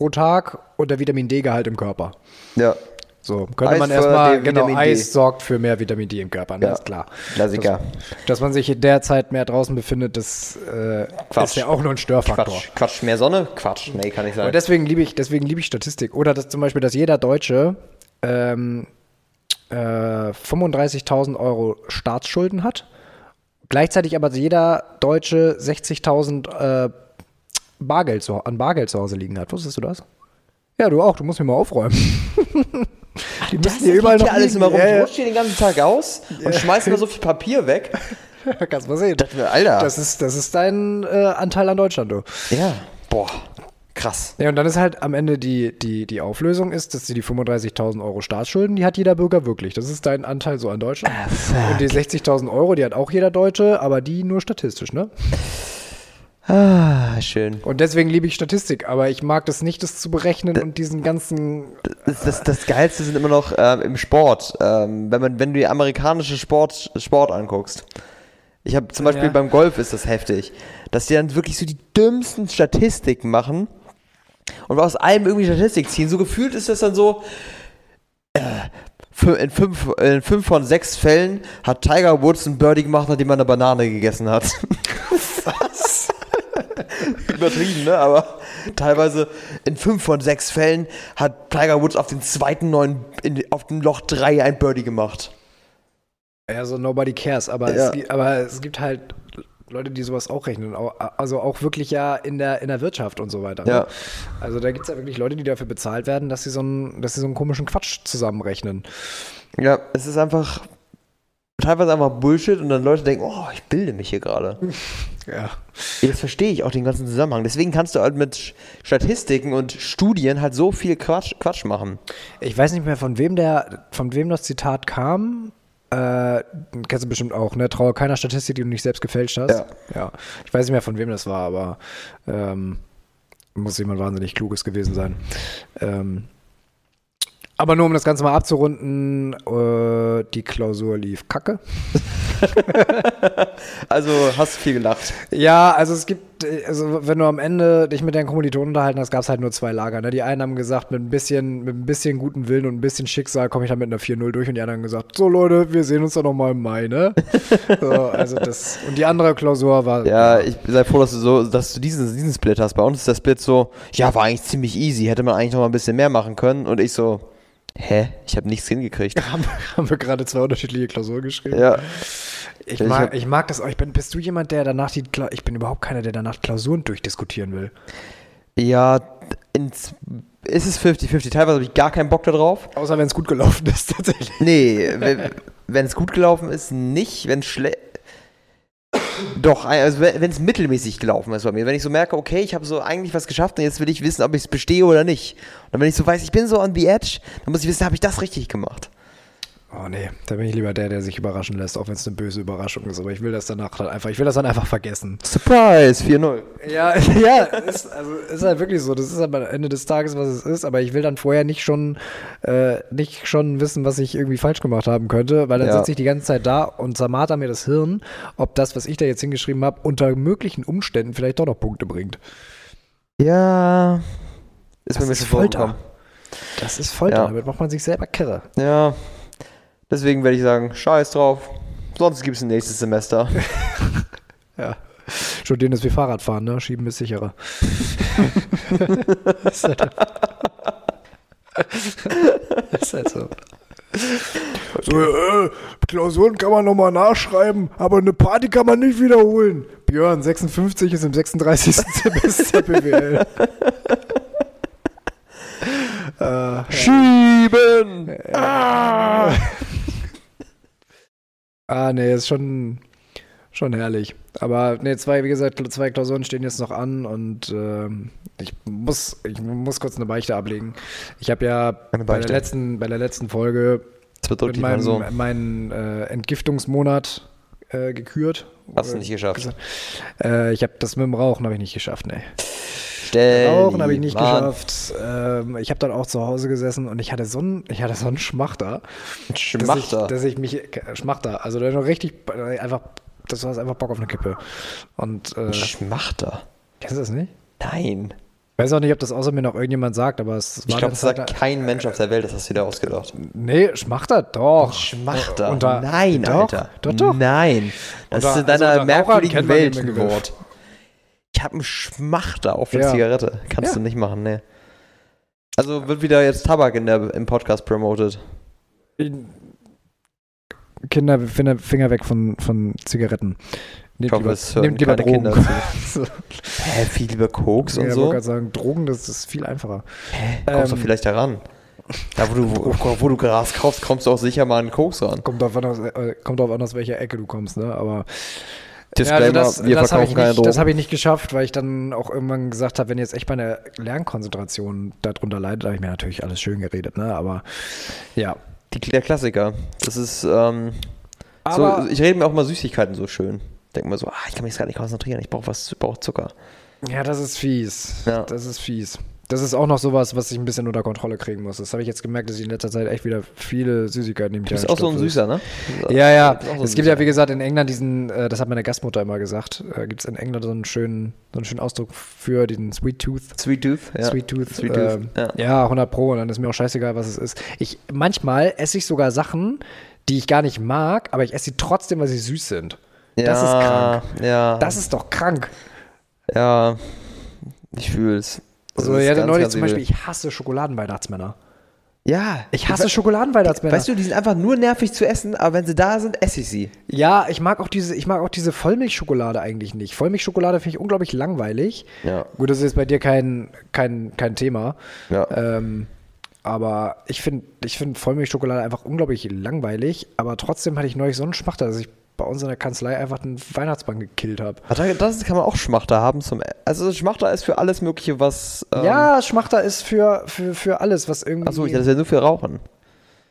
pro Tag und der Vitamin D-Gehalt im Körper. Ja. So, könnte Eis man erstmal, genau, Vitamin D. Eis sorgt für mehr Vitamin D im Körper, ne, Ja. ist klar. Klassiker. Dass man sich in der Zeit mehr draußen befindet, das äh, ist ja auch nur ein Störfaktor. Quatsch. Quatsch. Mehr Sonne? Quatsch. Nee, kann nicht sein. Aber deswegen liebe ich, deswegen liebe ich Statistik. Oder dass zum Beispiel, dass jeder Deutsche ähm, äh, 35.000 Euro Staatsschulden hat. Gleichzeitig aber jeder Deutsche 60.000 äh, Bargeld zu, an Bargeld zu Hause liegen hat. Wusstest du das? Ja, du auch. Du musst mir mal aufräumen. Die das müssen hier überall noch ja alles immer rum. Ja, Ich hier den ganzen Tag aus und schmeißen da so viel Papier weg. Kannst mal sehen. mir, Alter. Das ist, das ist dein äh, Anteil an Deutschland, du. Ja. Boah. Krass. Ja, und dann ist halt am Ende die, die, die Auflösung ist, dass die, die 35.000 Euro Staatsschulden, die hat jeder Bürger wirklich. Das ist dein Anteil so an Deutschland. und die 60.000 Euro, die hat auch jeder Deutsche, aber die nur statistisch, ne? Ah, schön. Und deswegen liebe ich Statistik, aber ich mag das nicht, das zu berechnen und diesen ganzen. Das, das, das Geilste sind immer noch ähm, im Sport. Ähm, wenn, man, wenn du die amerikanische Sport, Sport anguckst. Ich habe zum Beispiel Ja. beim Golf ist das heftig, dass die dann wirklich so die dümmsten Statistiken machen und aus allem irgendwie Statistik ziehen. So gefühlt ist das dann so, äh, in fünf, in fünf von sechs Fällen hat Tiger Woods einen Birdie gemacht, nachdem er eine Banane gegessen hat. Was? Übertrieben, ne? Aber teilweise in fünf von sechs Fällen hat Tiger Woods auf den zweiten neuen, in, auf dem Loch drei ein Birdie gemacht. Ja, so nobody cares, aber, Ja. es, aber es gibt halt Leute, die sowas auch rechnen. Also auch wirklich ja in der, in der Wirtschaft und so weiter. Ne? Ja. Also da gibt es ja wirklich Leute, die dafür bezahlt werden, dass sie so einen, dass sie so einen komischen Quatsch zusammenrechnen. Ja, es ist einfach teilweise einfach Bullshit und dann Leute denken, oh, ich bilde mich hier gerade. Ja. Jetzt verstehe ich auch den ganzen Zusammenhang. Deswegen kannst du halt mit Statistiken und Studien halt so viel Quatsch, Quatsch machen. Ich weiß nicht mehr, von wem der, von wem das Zitat kam. Äh, kennst du bestimmt auch, ne? Traue keiner Statistik, die du nicht selbst gefälscht hast. Ja. ja. Ich weiß nicht mehr, von wem das war, aber ähm, muss jemand wahnsinnig Kluges gewesen sein. Ähm, aber nur um das Ganze mal abzurunden, äh, die Klausur lief kacke. Also hast du viel gelacht. Ja, also es gibt, äh, also wenn du am Ende dich mit deinen Kommilitonen unterhalten hast, gab es halt nur zwei Lager. Ne? Die einen haben gesagt, mit ein bisschen, mit ein bisschen guten Willen und ein bisschen Schicksal komme ich dann mit einer 4-0 durch und die anderen haben gesagt, so Leute, wir sehen uns dann nochmal im Mai, ne? so, also das, und die andere Klausur war. Ja, ich sei froh, dass du so, dass du diesen, diesen Split hast. Bei uns ist der Split so, ja, war eigentlich ziemlich easy, hätte man eigentlich noch mal ein bisschen mehr machen können. Und ich so, hä? Ich habe nichts hingekriegt. Haben, haben wir gerade zwei unterschiedliche Klausuren geschrieben? Ja. Ich Ich mag, hab- ich mag das auch. Ich bin, bist du jemand, der danach die, Kla ich bin überhaupt keiner, der danach Klausuren durchdiskutieren will. Ja, ins, ist es 50-50. Teilweise habe ich gar keinen Bock darauf. Außer wenn es gut gelaufen ist, tatsächlich. Nee, wenn es gut gelaufen ist, nicht. Wenn es schlecht. Doch, also wenn es mittelmäßig gelaufen ist bei mir. Wenn ich so merke, okay, ich habe so eigentlich was geschafft und jetzt will ich wissen, ob ich es bestehe oder nicht. Und wenn ich so weiß, ich bin so on the edge, dann muss ich wissen, habe ich das richtig gemacht. Oh nee, da bin ich lieber der, der sich überraschen lässt, auch wenn es eine böse Überraschung ist. Aber ich will das danach dann einfach, ich will das dann einfach vergessen. Surprise, 4-0. Ja, ja, ist, also ist halt wirklich so. Das ist halt am Ende des Tages, was es ist. Aber ich will dann vorher nicht schon, äh, nicht schon wissen, was ich irgendwie falsch gemacht haben könnte, weil dann Ja. sitze ich die ganze Zeit da und zermarter mir das Hirn, ob das, was ich da jetzt hingeschrieben habe, unter möglichen Umständen vielleicht doch noch Punkte bringt. Ja. Ist Das mir ein ist bisschen Folter. vorgekommen. Das ist Folter, Ja. damit macht man sich selber kirre. Ja. Deswegen werde ich sagen, scheiß drauf. Sonst gibt es ein nächstes Semester. Ja. Studieren ist wie Fahrradfahren, ne? Schieben ist sicherer. ist, halt, ist halt so. So, äh, Klausuren kann man nochmal nachschreiben, aber eine Party kann man nicht wiederholen. Björn, 56 ist im 36. Semester BWL. äh, Schieben! Ah, nee, ist schon, schon herrlich. Aber nee, zwei, wie gesagt, zwei Klausuren stehen jetzt noch an und ähm, ich muss, ich muss kurz eine Beichte ablegen. Ich habe ja bei der, letzten, bei der letzten Folge mit meinem, Sohn. meinen äh, Entgiftungsmonat äh, gekürt. Hast du nicht geschafft. Äh, ich habe das mit dem Rauchen habe ich nicht geschafft, nee. Stell Rauchen habe ich nicht Mann. geschafft. Ähm, ich habe dann auch zu Hause gesessen und ich hatte so einen, ich hatte so einen Schmachter. Dass ich, Schmachter. dass ich mich, Schmachter, also noch richtig, einfach, das war einfach Bock auf eine Kippe. Und, äh, Schmachter. kennst du das nicht? Nein. Ich weiß auch nicht, ob das außer mir noch irgendjemand sagt, aber es Ich war glaube, ganz das sagt kein Mensch auf der Welt, das hast du dir ausgedacht. Nee, Schmachter, doch. Schmachter. Unter- Nein, doch, Alter. Doch, doch. Nein. Das Unter- ist in also deiner Rauchern merkwürdigen Welt ein. Wort. Ich habe einen Schmachter auf der Ja. Zigarette. Kannst Ja. du nicht machen, ne. Also wird wieder jetzt Tabak in der, im Podcast promoted. Kinder, Finger, Finger weg von, von Zigaretten. Nehmt hoffe, lieber, es nehmt lieber Drogen. Kinder so. Hä, viel lieber Koks Ja, und ich so? wollte gerade sagen, Drogen, das ist viel einfacher. Hä, kommst du Ähm, vielleicht daran? Da, wo du, wo, wo du Gras kaufst, kommst du auch sicher mal an Koks ran. Kommt drauf an, aus, äh, kommt drauf an, aus welcher Ecke du kommst, ne? Aber Disclaimer, ja, also das, wir das habe ich, verkaufen keine nicht- das Drogen. hab ich nicht geschafft, weil ich dann auch irgendwann gesagt habe, wenn jetzt echt meine Lernkonzentration darunter leidet, habe ich mir natürlich alles schön geredet, ne? Aber ja. Die, der Klassiker. Das ist, ähm, Aber so, ich rede mir auch mal Süßigkeiten so schön. Denk mal so, ah, ich kann mich jetzt gar nicht konzentrieren, ich brauche was, ich brauche Zucker. ja, das ist fies. Ja. Das ist fies. Das ist auch noch sowas, was ich ein bisschen unter Kontrolle kriegen muss. Das habe ich jetzt gemerkt, dass ich in letzter Zeit echt wieder viele Süßigkeiten im Du bist auch so ein Süßer, ne? Ja, ja. So Es gibt ja, wie gesagt, in England diesen, äh, das hat meine Gastmutter immer gesagt, äh, gibt es in England so einen schönen, so einen schönen Ausdruck für den Sweet Tooth. Sweet Tooth, ja. Sweet Tooth. Sweet Tooth, ähm, ja. ja. 100 Pro. Und dann ist mir auch scheißegal, was es ist. Ich, manchmal esse ich sogar Sachen, die ich gar nicht mag, aber ich esse sie trotzdem, weil sie süß sind. Das ist krank. Ja, Das ist doch krank. ja, ich fühl's. Das So, ist ja, ganz, neulich zum Beispiel, ich hasse Schokoladenweihnachtsmänner. Ja, Ich hasse we- Schokoladenweihnachtsmänner. Weißt du, die sind einfach nur nervig zu essen, aber wenn sie da sind, esse ich sie. Ja, ich mag auch diese, ich mag auch diese Vollmilchschokolade eigentlich nicht. Vollmilchschokolade finde ich unglaublich langweilig. Ja. Gut, das ist jetzt bei dir kein, kein, kein Thema. Ja. Ähm, aber ich finde ich find Vollmilchschokolade einfach unglaublich langweilig. Aber trotzdem hatte ich neulich so einen Schmachter, dass ich bei uns in der Kanzlei einfach den Weihnachtsmann gekillt habe. Das kann man auch Schmachter haben zum. Also Schmachter ist für alles Mögliche, was. Ähm, ja, Schmachter ist für, für, für alles, was irgendwie. Achso, ich dachte, das ist ja nur für Rauchen.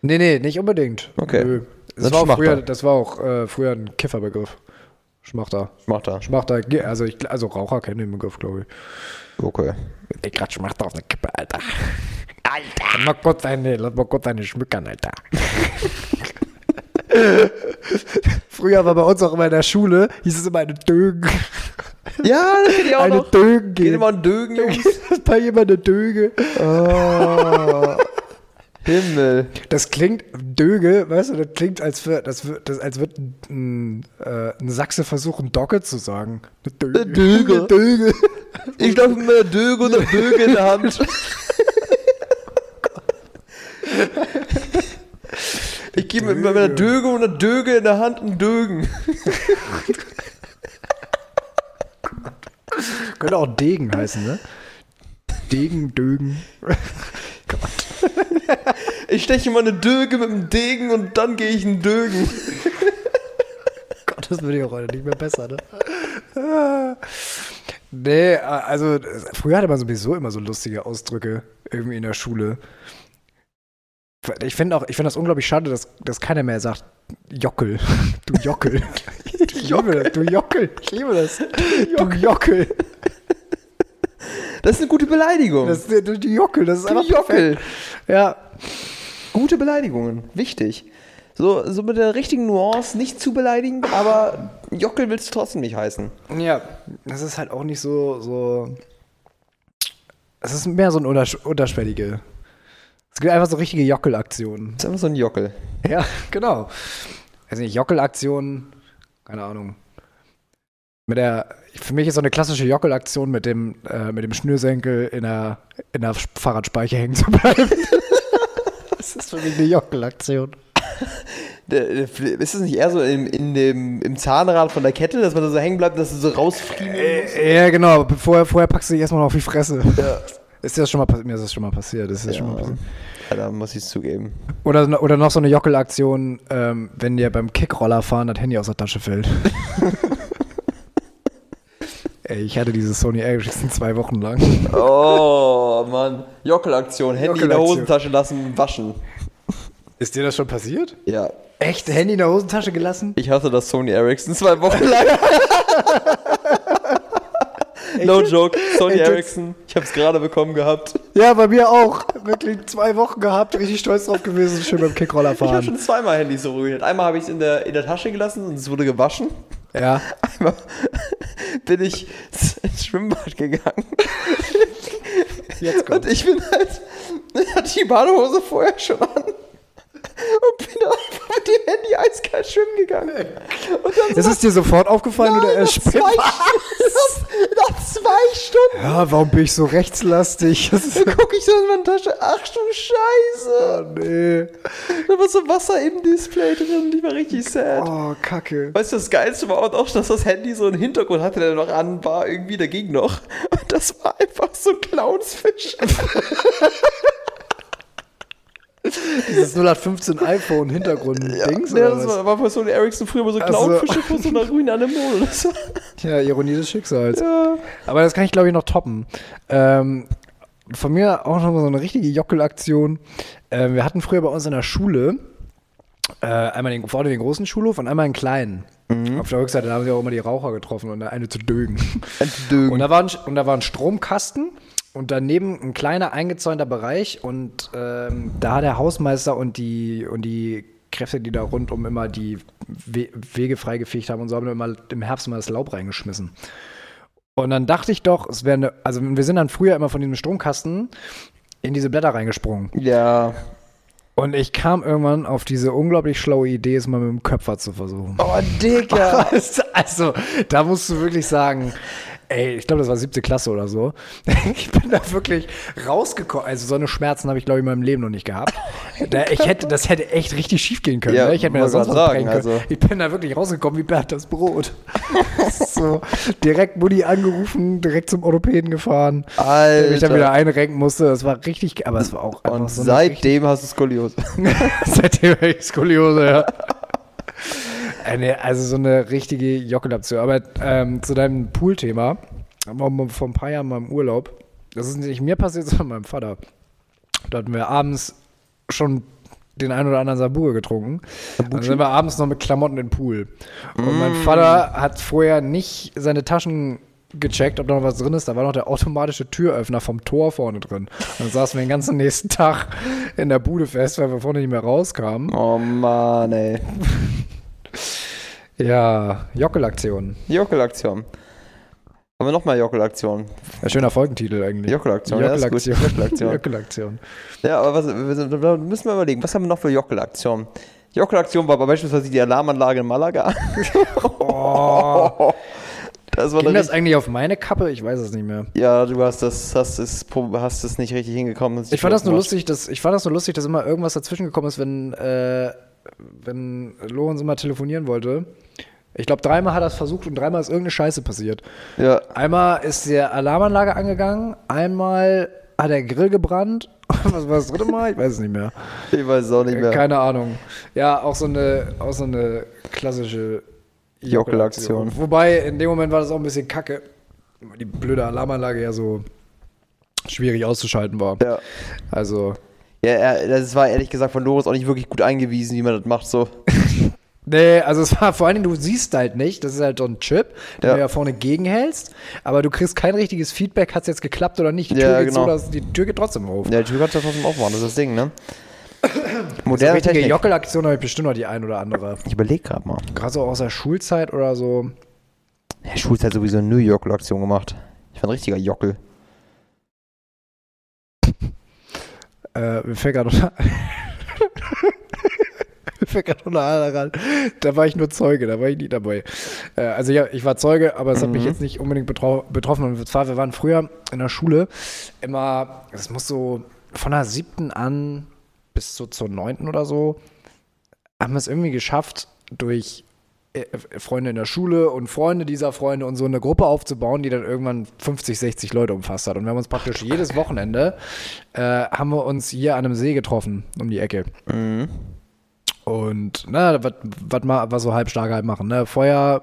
Nee, nee, nicht unbedingt. Okay. Nö. Das war, früher, das war auch äh, früher ein Kifferbegriff. Schmachter. Schmachter. Schmachter, also, ich, also Raucher kennen den Begriff, glaube ich. Okay. Ich grad Schmachter auf der Kippe, Alter. Alter! Lass mal kurz deine, lass mal kurz deine schmückern, Alter. Früher war bei uns auch immer in der Schule, hieß es immer eine Dögen. Ja, das kenn ich auch Eine noch. Dögen Geht immer ein Dögen, Jungs. bei jemand eine Döge. Oh. Himmel. Das klingt, Döge, weißt du, das klingt, als, wär, das, das, als wird ein, äh, ein Sachse versuchen, Docke zu sagen. Eine Döge. Eine Döge. Döge. Ich laufe mit einer Döge und einer Böge in der Hand. Ich gebe mit meiner Döge und einer Döge in der Hand einen Dögen. Könnte auch Degen heißen, ne? Degen, Dögen. Ich steche mal eine Döge mit einem Degen und dann gehe ich einen Dögen. Gott, das würde ich auch heute nicht mehr besser, ne? Nee, also früher hatte man sowieso immer so lustige Ausdrücke irgendwie in der Schule. Ich finde auch, ich finde das unglaublich schade, dass, dass keiner mehr sagt, Jockel. Du Jockel. Ich liebe das, du Jockel. Ich liebe das. Du Jockel. Das ist eine gute Beleidigung. Das, du, du Jockel, das ist Du einfach Jockel. perfekt. Ja. Gute Beleidigungen. Wichtig. So, so mit der richtigen Nuance nicht zu beleidigen, aber Jockel willst du trotzdem nicht heißen. Ja, das ist halt auch nicht so, so. Es ist mehr so ein untersch unterschwellige. Es gibt einfach so richtige Jockel-Aktionen. Das ist einfach so ein Jockel. Ja, genau. Also nicht Jockel-Aktionen, keine Ahnung. Mit der, für mich ist so eine klassische Jockel-Aktion mit dem, äh, mit dem Schnürsenkel in der, in der Fahrradspeiche hängen zu bleiben. das ist für mich eine Jockel-Aktion. Ist es nicht eher so im, in dem, im Zahnrad von der Kette, dass man da so hängen bleibt, dass du so rausfriemeln musst? Äh, ja, genau. Vorher, vorher packst du dich erstmal noch auf die Fresse. Ist dir das schon mal? Mir ist das schon mal passiert. Ist das schon mal passiert? Ja, da muss ich es zugeben. Oder, oder noch so eine Jockel-Aktion, ähm, wenn dir beim Kickroller fahren das Handy aus der Tasche fällt. Ey, ich hatte diese Sony Ericsson zwei Wochen lang. Oh, Mann. Jockelaktion. Handy in der. Hosentasche lassen, waschen. Ist dir das schon passiert? Ja. Echt? Handy in der Hosentasche gelassen? Ich hatte das Sony Ericsson zwei Wochen lang. no joke. Sony Echt? Ericsson. Ich habe es gerade bekommen gehabt. Ja, bei mir auch. Wirklich zwei Wochen gehabt, richtig stolz drauf gewesen, schön beim Kickroller Ich habe fahren. schon zweimal Handys so ruiniert. Einmal habe ich es in der, in der Tasche gelassen und es wurde gewaschen. Ja. Einmal bin ich ins Schwimmbad gegangen. Jetzt Und ich bin halt, hatte die Badehose vorher schon an. Und bin dann einfach mit dem Handy eiskalt schwimmen gegangen. Dann Das ist dir sofort aufgefallen oder Nein, nach, erst zwei, später? nach, nach zwei Stunden Ja, warum bin ich so rechtslastig? Ist, gucke ich so in meine Tasche. Ach du Scheiße. oh, nee. Da war so Wasser im Display drin und ich war richtig sad. Oh, Kacke. Weißt du, das Geilste war auch, dass das Handy so einen Hintergrund hatte, der noch an war, irgendwie dagegen noch. Und das war einfach so Clownsfisch. Dieses 0815 iPhone Hintergrund-Dings Ja, das war, war bei Sony Ericsson früher immer so. Clownfische vor so einer grünen Anemone. Das war, Ja, Ironie des Schicksals. ja. Aber das kann ich, glaube ich, noch toppen. Ähm, von mir auch noch mal so eine richtige Jockel-Aktion. Ähm, wir hatten früher bei uns in der Schule äh, einmal den, vorne den großen Schulhof und einmal einen kleinen. Auf der Rückseite da haben sie auch immer die Raucher getroffen und eine zu dögen. Dögen. Und da war ein, und da war ein Stromkasten und daneben ein kleiner eingezäunter Bereich und ähm, da der Hausmeister und die und die Kräfte, die da rundum immer die We Wege freigefegt haben und so haben immer im Herbst mal das Laub reingeschmissen. Und dann dachte ich doch, es wäre eine, also wir sind dann früher immer von diesem Stromkasten in diese Blätter reingesprungen. Ja. Und ich kam irgendwann auf diese unglaublich schlaue Idee, es mal mit dem Köpfer zu versuchen. Oh, Digga. Also, da musst du wirklich sagen, ey, ich glaube, das war siebte Klasse oder so. Ich bin da wirklich rausgekommen. Also, so eine Schmerzen habe ich, glaube ich, in meinem Leben noch nicht gehabt. Da, ich hätte, das hätte echt richtig schief gehen können. Ja, ne? Ich hätte mir das sonst sagen, können. also- Ich bin da wirklich rausgekommen wie Bert das Brot. so, direkt Mutti angerufen, direkt zum Orthopäden gefahren. Der mich dann wieder Alter. einrenken musste. Das war richtig, aber es war auch Und so richtig- seitdem hast du Skoliose. Seitdem habe ich Skoliose, ja. Eine, also so eine richtige Jockelaktion. Aber ähm, zu deinem Pool-Thema, vor ein paar Jahren mal im Urlaub, das ist nicht mir passiert, sondern meinem Vater. Da hatten wir abends schon den einen oder anderen Sabure getrunken. Dann sind wir abends noch mit Klamotten in den Pool. Und mein Vater hat vorher nicht seine Taschen gecheckt, ob da noch was drin ist. Da war noch der automatische Türöffner vom Tor vorne drin. Und dann saßen wir den ganzen nächsten Tag in der Bude fest, weil wir vorne nicht mehr rauskamen. Oh Mann, ey. Ja, Jockelaktion. Jockelaktion. Haben wir nochmal Jockelaktion? Ja, schöner Folgentitel eigentlich. Jockelaktion, ja. Jockelaktion. Jockelaktion. Jockelaktion. Ja, aber was, wir müssen wir überlegen, was haben wir noch für Jockelaktionen? Jockelaktion war beispielsweise die Alarmanlage in Malaga. Oh. Das war Ging das eigentlich auf meine Kappe? Ich weiß es nicht mehr. Ja, du hast das, hast es, hast es nicht richtig hingekommen. Ich fand das nur lustig, dass ich fand das nur lustig, dass immer irgendwas dazwischen gekommen ist, wenn äh, wenn Lorenz immer telefonieren wollte. Ich glaube, dreimal hat er es versucht und dreimal ist irgendeine Scheiße passiert. Ja, Einmal ist die Alarmanlage angegangen, einmal hat der Grill gebrannt. Was war das dritte Mal? Ich weiß es nicht mehr. ich weiß es auch nicht mehr. Keine Ahnung. Ja, auch so eine, auch so eine klassische Jockelaktion. Wobei, in dem Moment war das auch ein bisschen kacke, weil die blöde Alarmanlage ja so schwierig auszuschalten war. Ja. Also, Ja, das war ehrlich gesagt von Loris auch nicht wirklich gut eingewiesen, wie man das macht. So. nee, also es war vor allen Dingen, du siehst halt nicht, das ist halt so ein Chip, den Ja. du ja vorne gegenhältst, aber du kriegst kein richtiges Feedback, hat es jetzt geklappt oder nicht. Die Ja, Tür geht genau. so, dass die Tür geht trotzdem auf. Ja, die Tür du trotzdem aufmachen, das ist das Ding, ne? Moderne richtige Technik. Jockelaktion habe ich bestimmt noch die ein oder andere. Ich überlege gerade mal. Gerade so aus der Schulzeit oder so. Ja, Schulz hat sowieso eine New York-Aktion gemacht. Ich war ein richtiger Jockel. Äh, mir fällt gerade fällt gerade noch eine ran. Da war ich nur Zeuge, da war ich nie dabei. Äh, also ja, ich war Zeuge, aber es hat mich Mhm. jetzt nicht unbedingt betrau betroffen. Und zwar, wir waren früher in der Schule immer, es muss so von der siebten an bis so zur neunten oder so, haben wir es irgendwie geschafft, durch äh, Freunde in der Schule und Freunde dieser Freunde und so eine Gruppe aufzubauen, die dann irgendwann 50, 60 Leute umfasst hat. Und wir haben uns praktisch jedes Wochenende, äh, haben wir uns hier an einem See getroffen, um die Ecke. Mhm. Und, na, was mal, was so halbstarke halt machen, ne? Feuer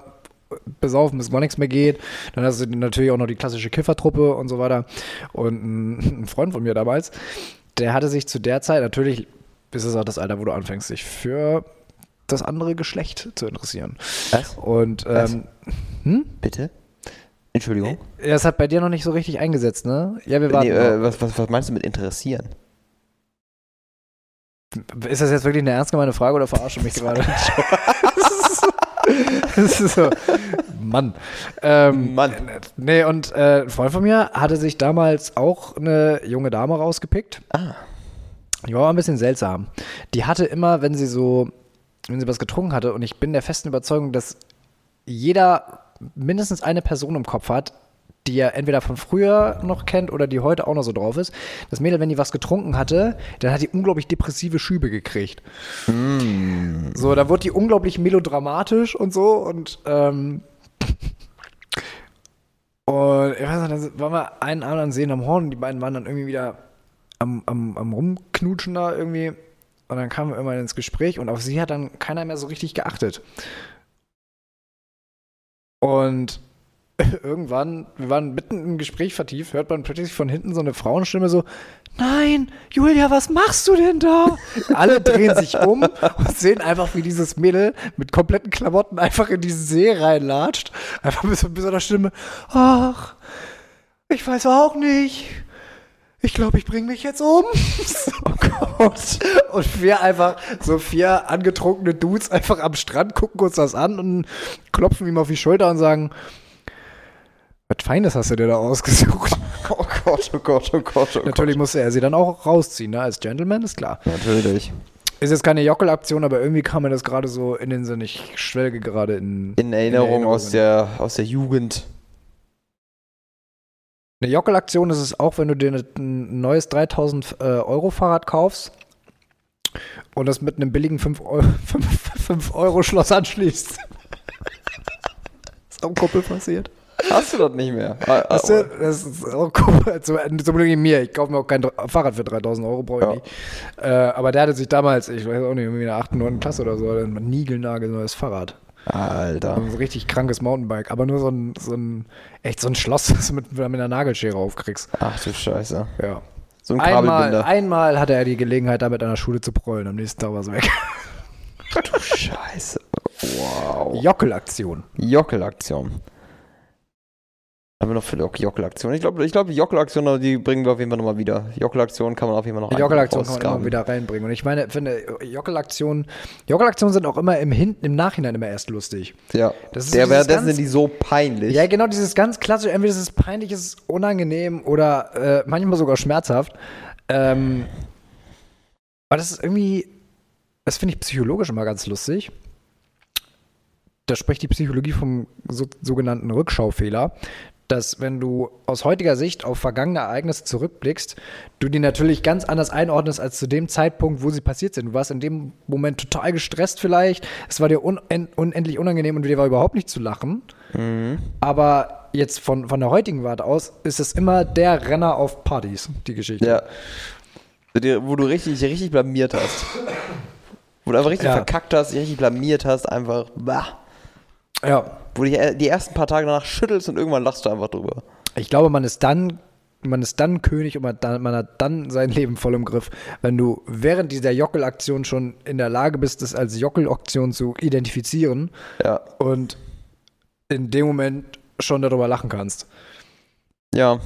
besaufen, bis gar nichts mehr geht. Dann hast du natürlich auch noch die klassische Kiffertruppe und so weiter. Und ein, Freund von mir damals, der hatte sich zu der Zeit, natürlich ist es auch das Alter, wo du anfängst, sich für das andere Geschlecht zu interessieren. Was? Und Was? ähm, Bitte? Entschuldigung. das hat bei dir noch nicht so richtig eingesetzt, ne? Ja, wir warten. Nee, äh, was, was, was meinst du mit interessieren? Ist das jetzt wirklich eine ernst gemeine Frage oder verarsche mich gerade? das ist so, Mann. Ähm, Mann. Nee, und äh, ein Freund von mir hatte sich damals auch eine junge Dame rausgepickt. Ah. Die war ein bisschen seltsam. Die hatte immer, wenn sie so, wenn sie was getrunken hatte, und ich bin der festen Überzeugung, dass jeder mindestens eine Person im Kopf hat, die er entweder von früher noch kennt oder die heute auch noch so drauf ist. Das Mädel, wenn die was getrunken hatte, dann hat die unglaublich depressive Schübe gekriegt. So, da wurde die unglaublich melodramatisch und so und ähm, und ich weiß nicht, dann waren wir einen Abend an Seen am Horn und die beiden waren dann irgendwie wieder am, am, am Rumknutschen da irgendwie. Und dann kamen wir irgendwann ins Gespräch und auf sie hat dann keiner mehr so richtig geachtet. Und irgendwann, wir waren mitten im Gespräch vertieft, hört man plötzlich von hinten so eine Frauenstimme so, nein, Julia, was machst du denn da? Alle drehen sich um und sehen einfach, wie dieses Mädel mit kompletten Klamotten einfach in diesen See reinlatscht. Einfach mit so, einer Stimme, ach, ich weiß auch nicht. Ich glaube, ich bringe mich jetzt um. oh Gott. Und wir einfach, so vier angetrunkene Dudes einfach am Strand, gucken uns das an und klopfen ihm auf die Schulter und sagen, was Feines hast du dir da ausgesucht. Oh Gott, oh Gott, oh Gott, oh Natürlich musste er sie dann auch rausziehen, ne? als Gentleman, ist klar. Gott. Natürlich. Ist jetzt keine Jockelaktion, aber irgendwie kam mir das gerade so in den Sinn. Ich schwelge gerade in, In Erinnerung Erinnerungen. aus der, aus der Jugend. Eine Jockelaktion ist es auch, wenn du dir ein neues 3000 äh, Euro Fahrrad kaufst und das mit einem billigen 5 Euro, 5, Euro Schloss anschließt. ist auch ein Kumpel passiert. Hast du das nicht mehr? Ah, ah, Weißt du, das ist auch ein Kumpel, zum, zum Glück nicht mir. Ich kaufe mir auch kein Fahrrad für 3000 Euro, brauche ich Ja. nicht. Äh, aber der hatte sich damals, ich weiß auch nicht, in der 8., 9. Klasse oder so, ein niegelnagelneues Fahrrad. Alter. So ein richtig krankes Mountainbike, aber nur so ein, so ein echt so ein Schloss, das du mit, mit einer Nagelschere aufkriegst. Ach du Scheiße. Ja. So ein Einmal, Kabelbinder. einmal hatte er die Gelegenheit, da mit einer Schule zu prollen. Am nächsten Tag war es weg. du Scheiße. Wow. Jockelaktion. Jockelaktion. Haben wir noch viele Jockelaktionen? Ich glaube, ich glaub, die Jockelaktion, die bringen wir auf jeden Fall nochmal wieder. Jockelaktion kann man auf jeden Fall noch Jockelaktion kann man immer wieder reinbringen. Und ich meine, finde, Jockelaktionen, Jockelaktionen sind auch immer im, Hin im Nachhinein immer erst lustig. Ja. Das Der dieses währenddessen sind die so peinlich. Ja, genau, dieses ganz klassische, entweder ist es peinlich, ist unangenehm oder äh, manchmal sogar schmerzhaft. Ähm, aber das ist irgendwie, das finde ich psychologisch immer ganz lustig. Da spricht die Psychologie vom so, sogenannten Rückschaufehler, dass wenn du aus heutiger Sicht auf vergangene Ereignisse zurückblickst, du die natürlich ganz anders einordnest als zu dem Zeitpunkt, wo sie passiert sind. Du warst in dem Moment total gestresst vielleicht, es war dir unen unendlich unangenehm und dir war überhaupt nicht zu lachen. Aber jetzt von, von der heutigen Warte aus ist es immer der Renner auf Partys, die Geschichte. Ja. Wo du richtig, richtig blamiert hast. Wo du einfach richtig Ja. verkackt hast, dich richtig blamiert hast, einfach. Bah. ja. Wo du dich äh, die ersten paar Tage danach schüttelst und irgendwann lachst du einfach drüber. Ich glaube, man ist dann, man ist dann König und man, dann, man hat dann sein Leben voll im Griff, wenn du während dieser Jockelaktion schon in der Lage bist, das als Jockelaktion zu identifizieren Ja. und in dem Moment schon darüber lachen kannst. Ja.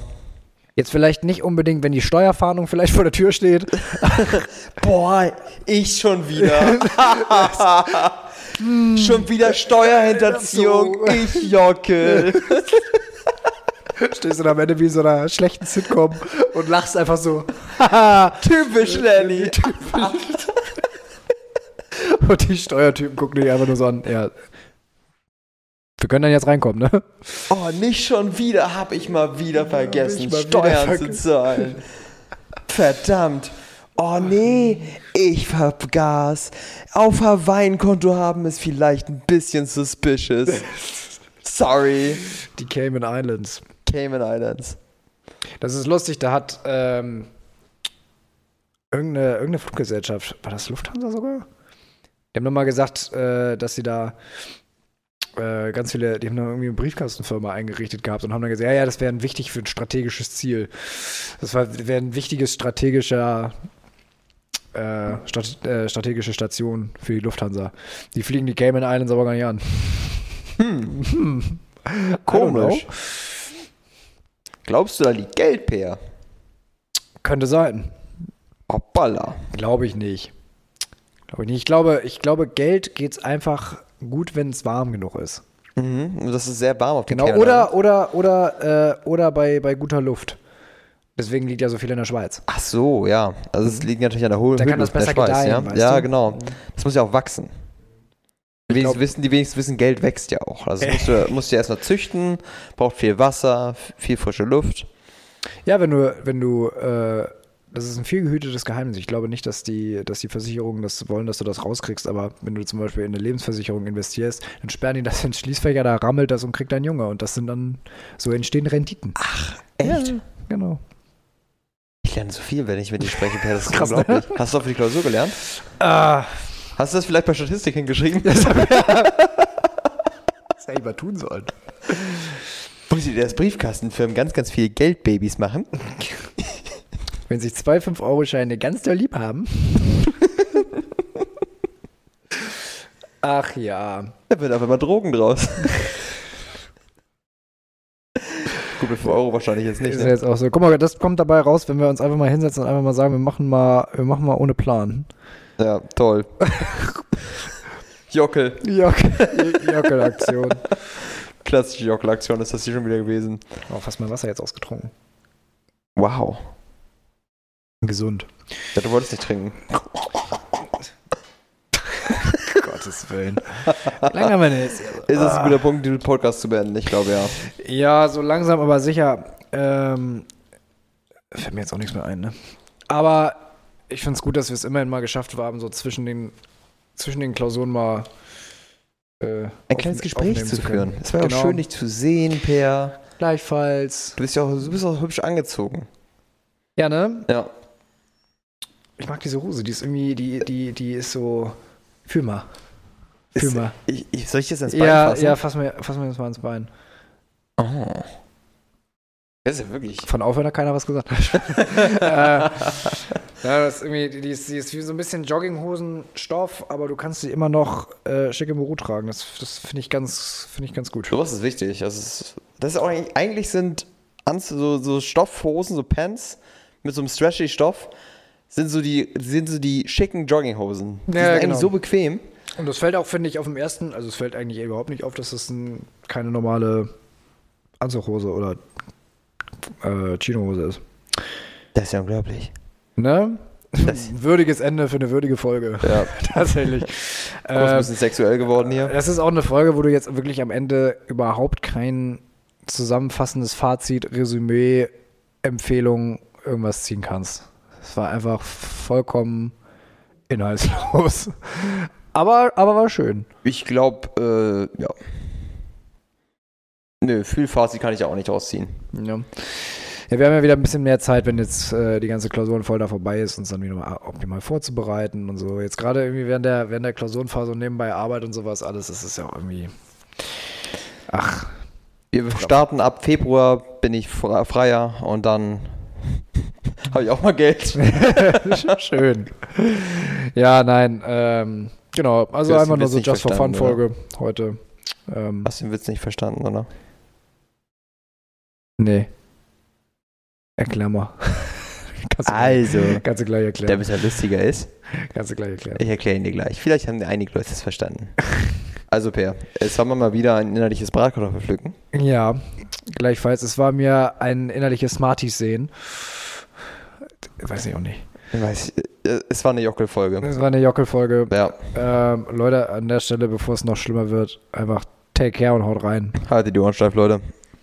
Jetzt vielleicht nicht unbedingt, wenn die Steuerfahndung vielleicht vor der Tür steht. Boah, ich schon wieder. schon wieder Steuerhinterziehung. So. Ich jockel. Stehst du am Ende wie in so einer schlechten Sitcom und lachst einfach so. Typisch Lenny. und die Steuertypen gucken dich einfach nur so an. Ja. Wir können dann jetzt reinkommen, ne? Oh, nicht schon wieder, hab ich mal wieder vergessen, ich mal wieder Steuern vergessen. zu zahlen. Verdammt. Oh nee, ich vergaß. Auf Hawaii-Konto haben ist vielleicht ein bisschen suspicious. Sorry. Die Cayman Islands. Cayman Islands. Das ist lustig, da hat ähm, irgendeine, irgendeine Fluggesellschaft, war das Lufthansa sogar? Die haben nochmal gesagt, äh, dass sie da äh, ganz viele, die haben da irgendwie eine Briefkastenfirma eingerichtet gehabt und haben dann gesagt, ja, ja, das wäre ein wichtig für ein strategisches Ziel. Das wäre ein wichtiges strategischer äh, äh, strategische Station für die Lufthansa. Die fliegen die Cayman Islands aber gar nicht an. Hm. Komisch. Glaubst du, da liegt Geld, Peer? Könnte sein. Hoppala. Glaube ich nicht. Glaube ich nicht. Ich glaube, ich glaube Geld geht's einfach gut, wenn es warm genug ist. Mhm. Das ist sehr warm auf dem Genau. Oder, oder, oder, äh, oder bei, bei guter Luft. Deswegen liegt ja so viel in der Schweiz. Ach so, ja. Also es liegt natürlich an der hohen Da kann das Höhenluft der besser Schweiz, gedeihen, ja. Ja, genau. Das muss ja auch wachsen. Die wenigsten, wissen, die wenigsten wissen, Geld wächst ja auch. Also musst du, musst du erst mal züchten, braucht viel Wasser, viel frische Luft. Ja, wenn du, wenn du, äh, das ist ein viel gehütetes Geheimnis. Ich glaube nicht, dass die, dass die Versicherungen das wollen, dass du das rauskriegst, aber wenn du zum Beispiel in eine Lebensversicherung investierst, dann sperren die das in Schließfächer, da rammelt das und kriegt dein Junge. Und das sind dann, so entstehen Renditen. Ach, Echt? Ja, genau. Ich lerne so viel, wenn ich mit dir spreche, Per. Das ist Krass, ne? unglaublich. Hast du auch für die Klausur gelernt? Ah, Hast du das vielleicht bei Statistik hingeschrieben? das hätte ich mal tun sollen. Muss ich dir das Briefkastenfirmen ganz, ganz viele Geldbabys machen? Wenn sich zwei 5-Euro-Scheine ganz doll lieb haben. Ach ja. Da wird einfach mal Drogen draus. Mit 5 Euro wahrscheinlich jetzt nicht. Ist Ne? jetzt auch so. Guck mal, das kommt dabei raus, wenn wir uns einfach mal hinsetzen und einfach mal sagen, wir machen mal, wir machen mal ohne Plan. Ja, toll. Jockel. Jockel-Aktion. Klassische Jockelaktion ist das hier schon wieder gewesen. Oh, fast mein Wasser jetzt ausgetrunken. Wow. Gesund. Ja, du wolltest nicht trinken. Gottes Willen. Wie lange haben wir denn jetzt? Ist das ein guter Punkt, den Podcast zu beenden? Ich glaube ja. Ja, so langsam, aber sicher. Ähm, fällt mir jetzt auch nichts mehr ein, ne? Aber ich finde es gut, dass wir es immerhin mal geschafft haben, so zwischen den, zwischen den Klausuren mal äh, Ein kleines Gespräch zu können. führen. Es war Genau. auch schön, dich zu sehen, Per. Gleichfalls. Du bist ja auch, du bist auch hübsch angezogen. Ja, ne? Ja. Ich mag diese Hose, die ist irgendwie, die, die, die ist so. Fühl mal. Fühl Ist, mal. ich, ich, soll ich das ins Bein Ja, fassen? ja, fass mir, fass mir das mal ins Bein. Oh. Das ist ja wirklich. Von Aufhören hat keiner was gesagt. äh, ja, das ist irgendwie, die ist, die ist wie so ein bisschen Jogginghosenstoff, aber du kannst sie immer noch äh, schick im Büro tragen. Das, das finde ich, ganz, find ich ganz gut. Sowas ist wichtig. Das ist, das ist auch eigentlich, sind so, so Stoffhosen, so Pants mit so einem stretchy Stoff, sind so die, sind so die schicken Jogginghosen. Die Ja, sind genau. eigentlich so bequem. Und das fällt auch, finde ich, auf dem ersten, also es fällt eigentlich überhaupt nicht auf, dass das ein, keine normale Anzughose oder äh, Chinohose ist. Das ist ja unglaublich. Ne? Das- Ein würdiges Ende für eine würdige Folge. Ja. Tatsächlich. Ein äh, bisschen sexuell geworden hier. das ist auch eine Folge, wo du jetzt wirklich am Ende überhaupt kein zusammenfassendes Fazit, Resümee, Empfehlung, irgendwas ziehen kannst. Es war einfach vollkommen inhaltslos. Aber, aber war schön. Ich glaube, äh, ja. Nö, viel Fazit kann ich ja auch nicht rausziehen. Ja. ja, wir haben ja wieder ein bisschen mehr Zeit, wenn jetzt äh, die ganze Klausurenfolge vorbei ist, uns dann wieder mal optimal vorzubereiten und so. Jetzt gerade irgendwie während der, während der Klausurenphase und nebenbei Arbeit und sowas alles, das ist ja auch irgendwie. Ach, Wir starten ab Februar, bin ich fre- freier und dann habe ich auch mal Geld. schön. Ja, nein, ähm, genau. Also Du einfach nur so Just for Fun Folge heute. Ähm, Hast den Witz nicht verstanden, oder? nee. Erklär mal. kannst, du, Also, kannst du gleich der erklären. bisschen lustiger ist, Kannst du gleich erklären. ich erkläre ihn dir gleich. Vielleicht haben einige Leute es verstanden. Also, Per, jetzt haben wir mal wieder ein innerliches Bratkartoffel pflücken. Ja, gleichfalls. Es war mir ein innerliches Smarties sehen. Weiß ich auch nicht. Ich weiß, es war eine Jockel-Folge. Es war eine Jockel-Folge. Ja, Ähm, Leute, an der Stelle, bevor es noch schlimmer wird, einfach take care und haut rein. haltet die Ohren steif, Leute.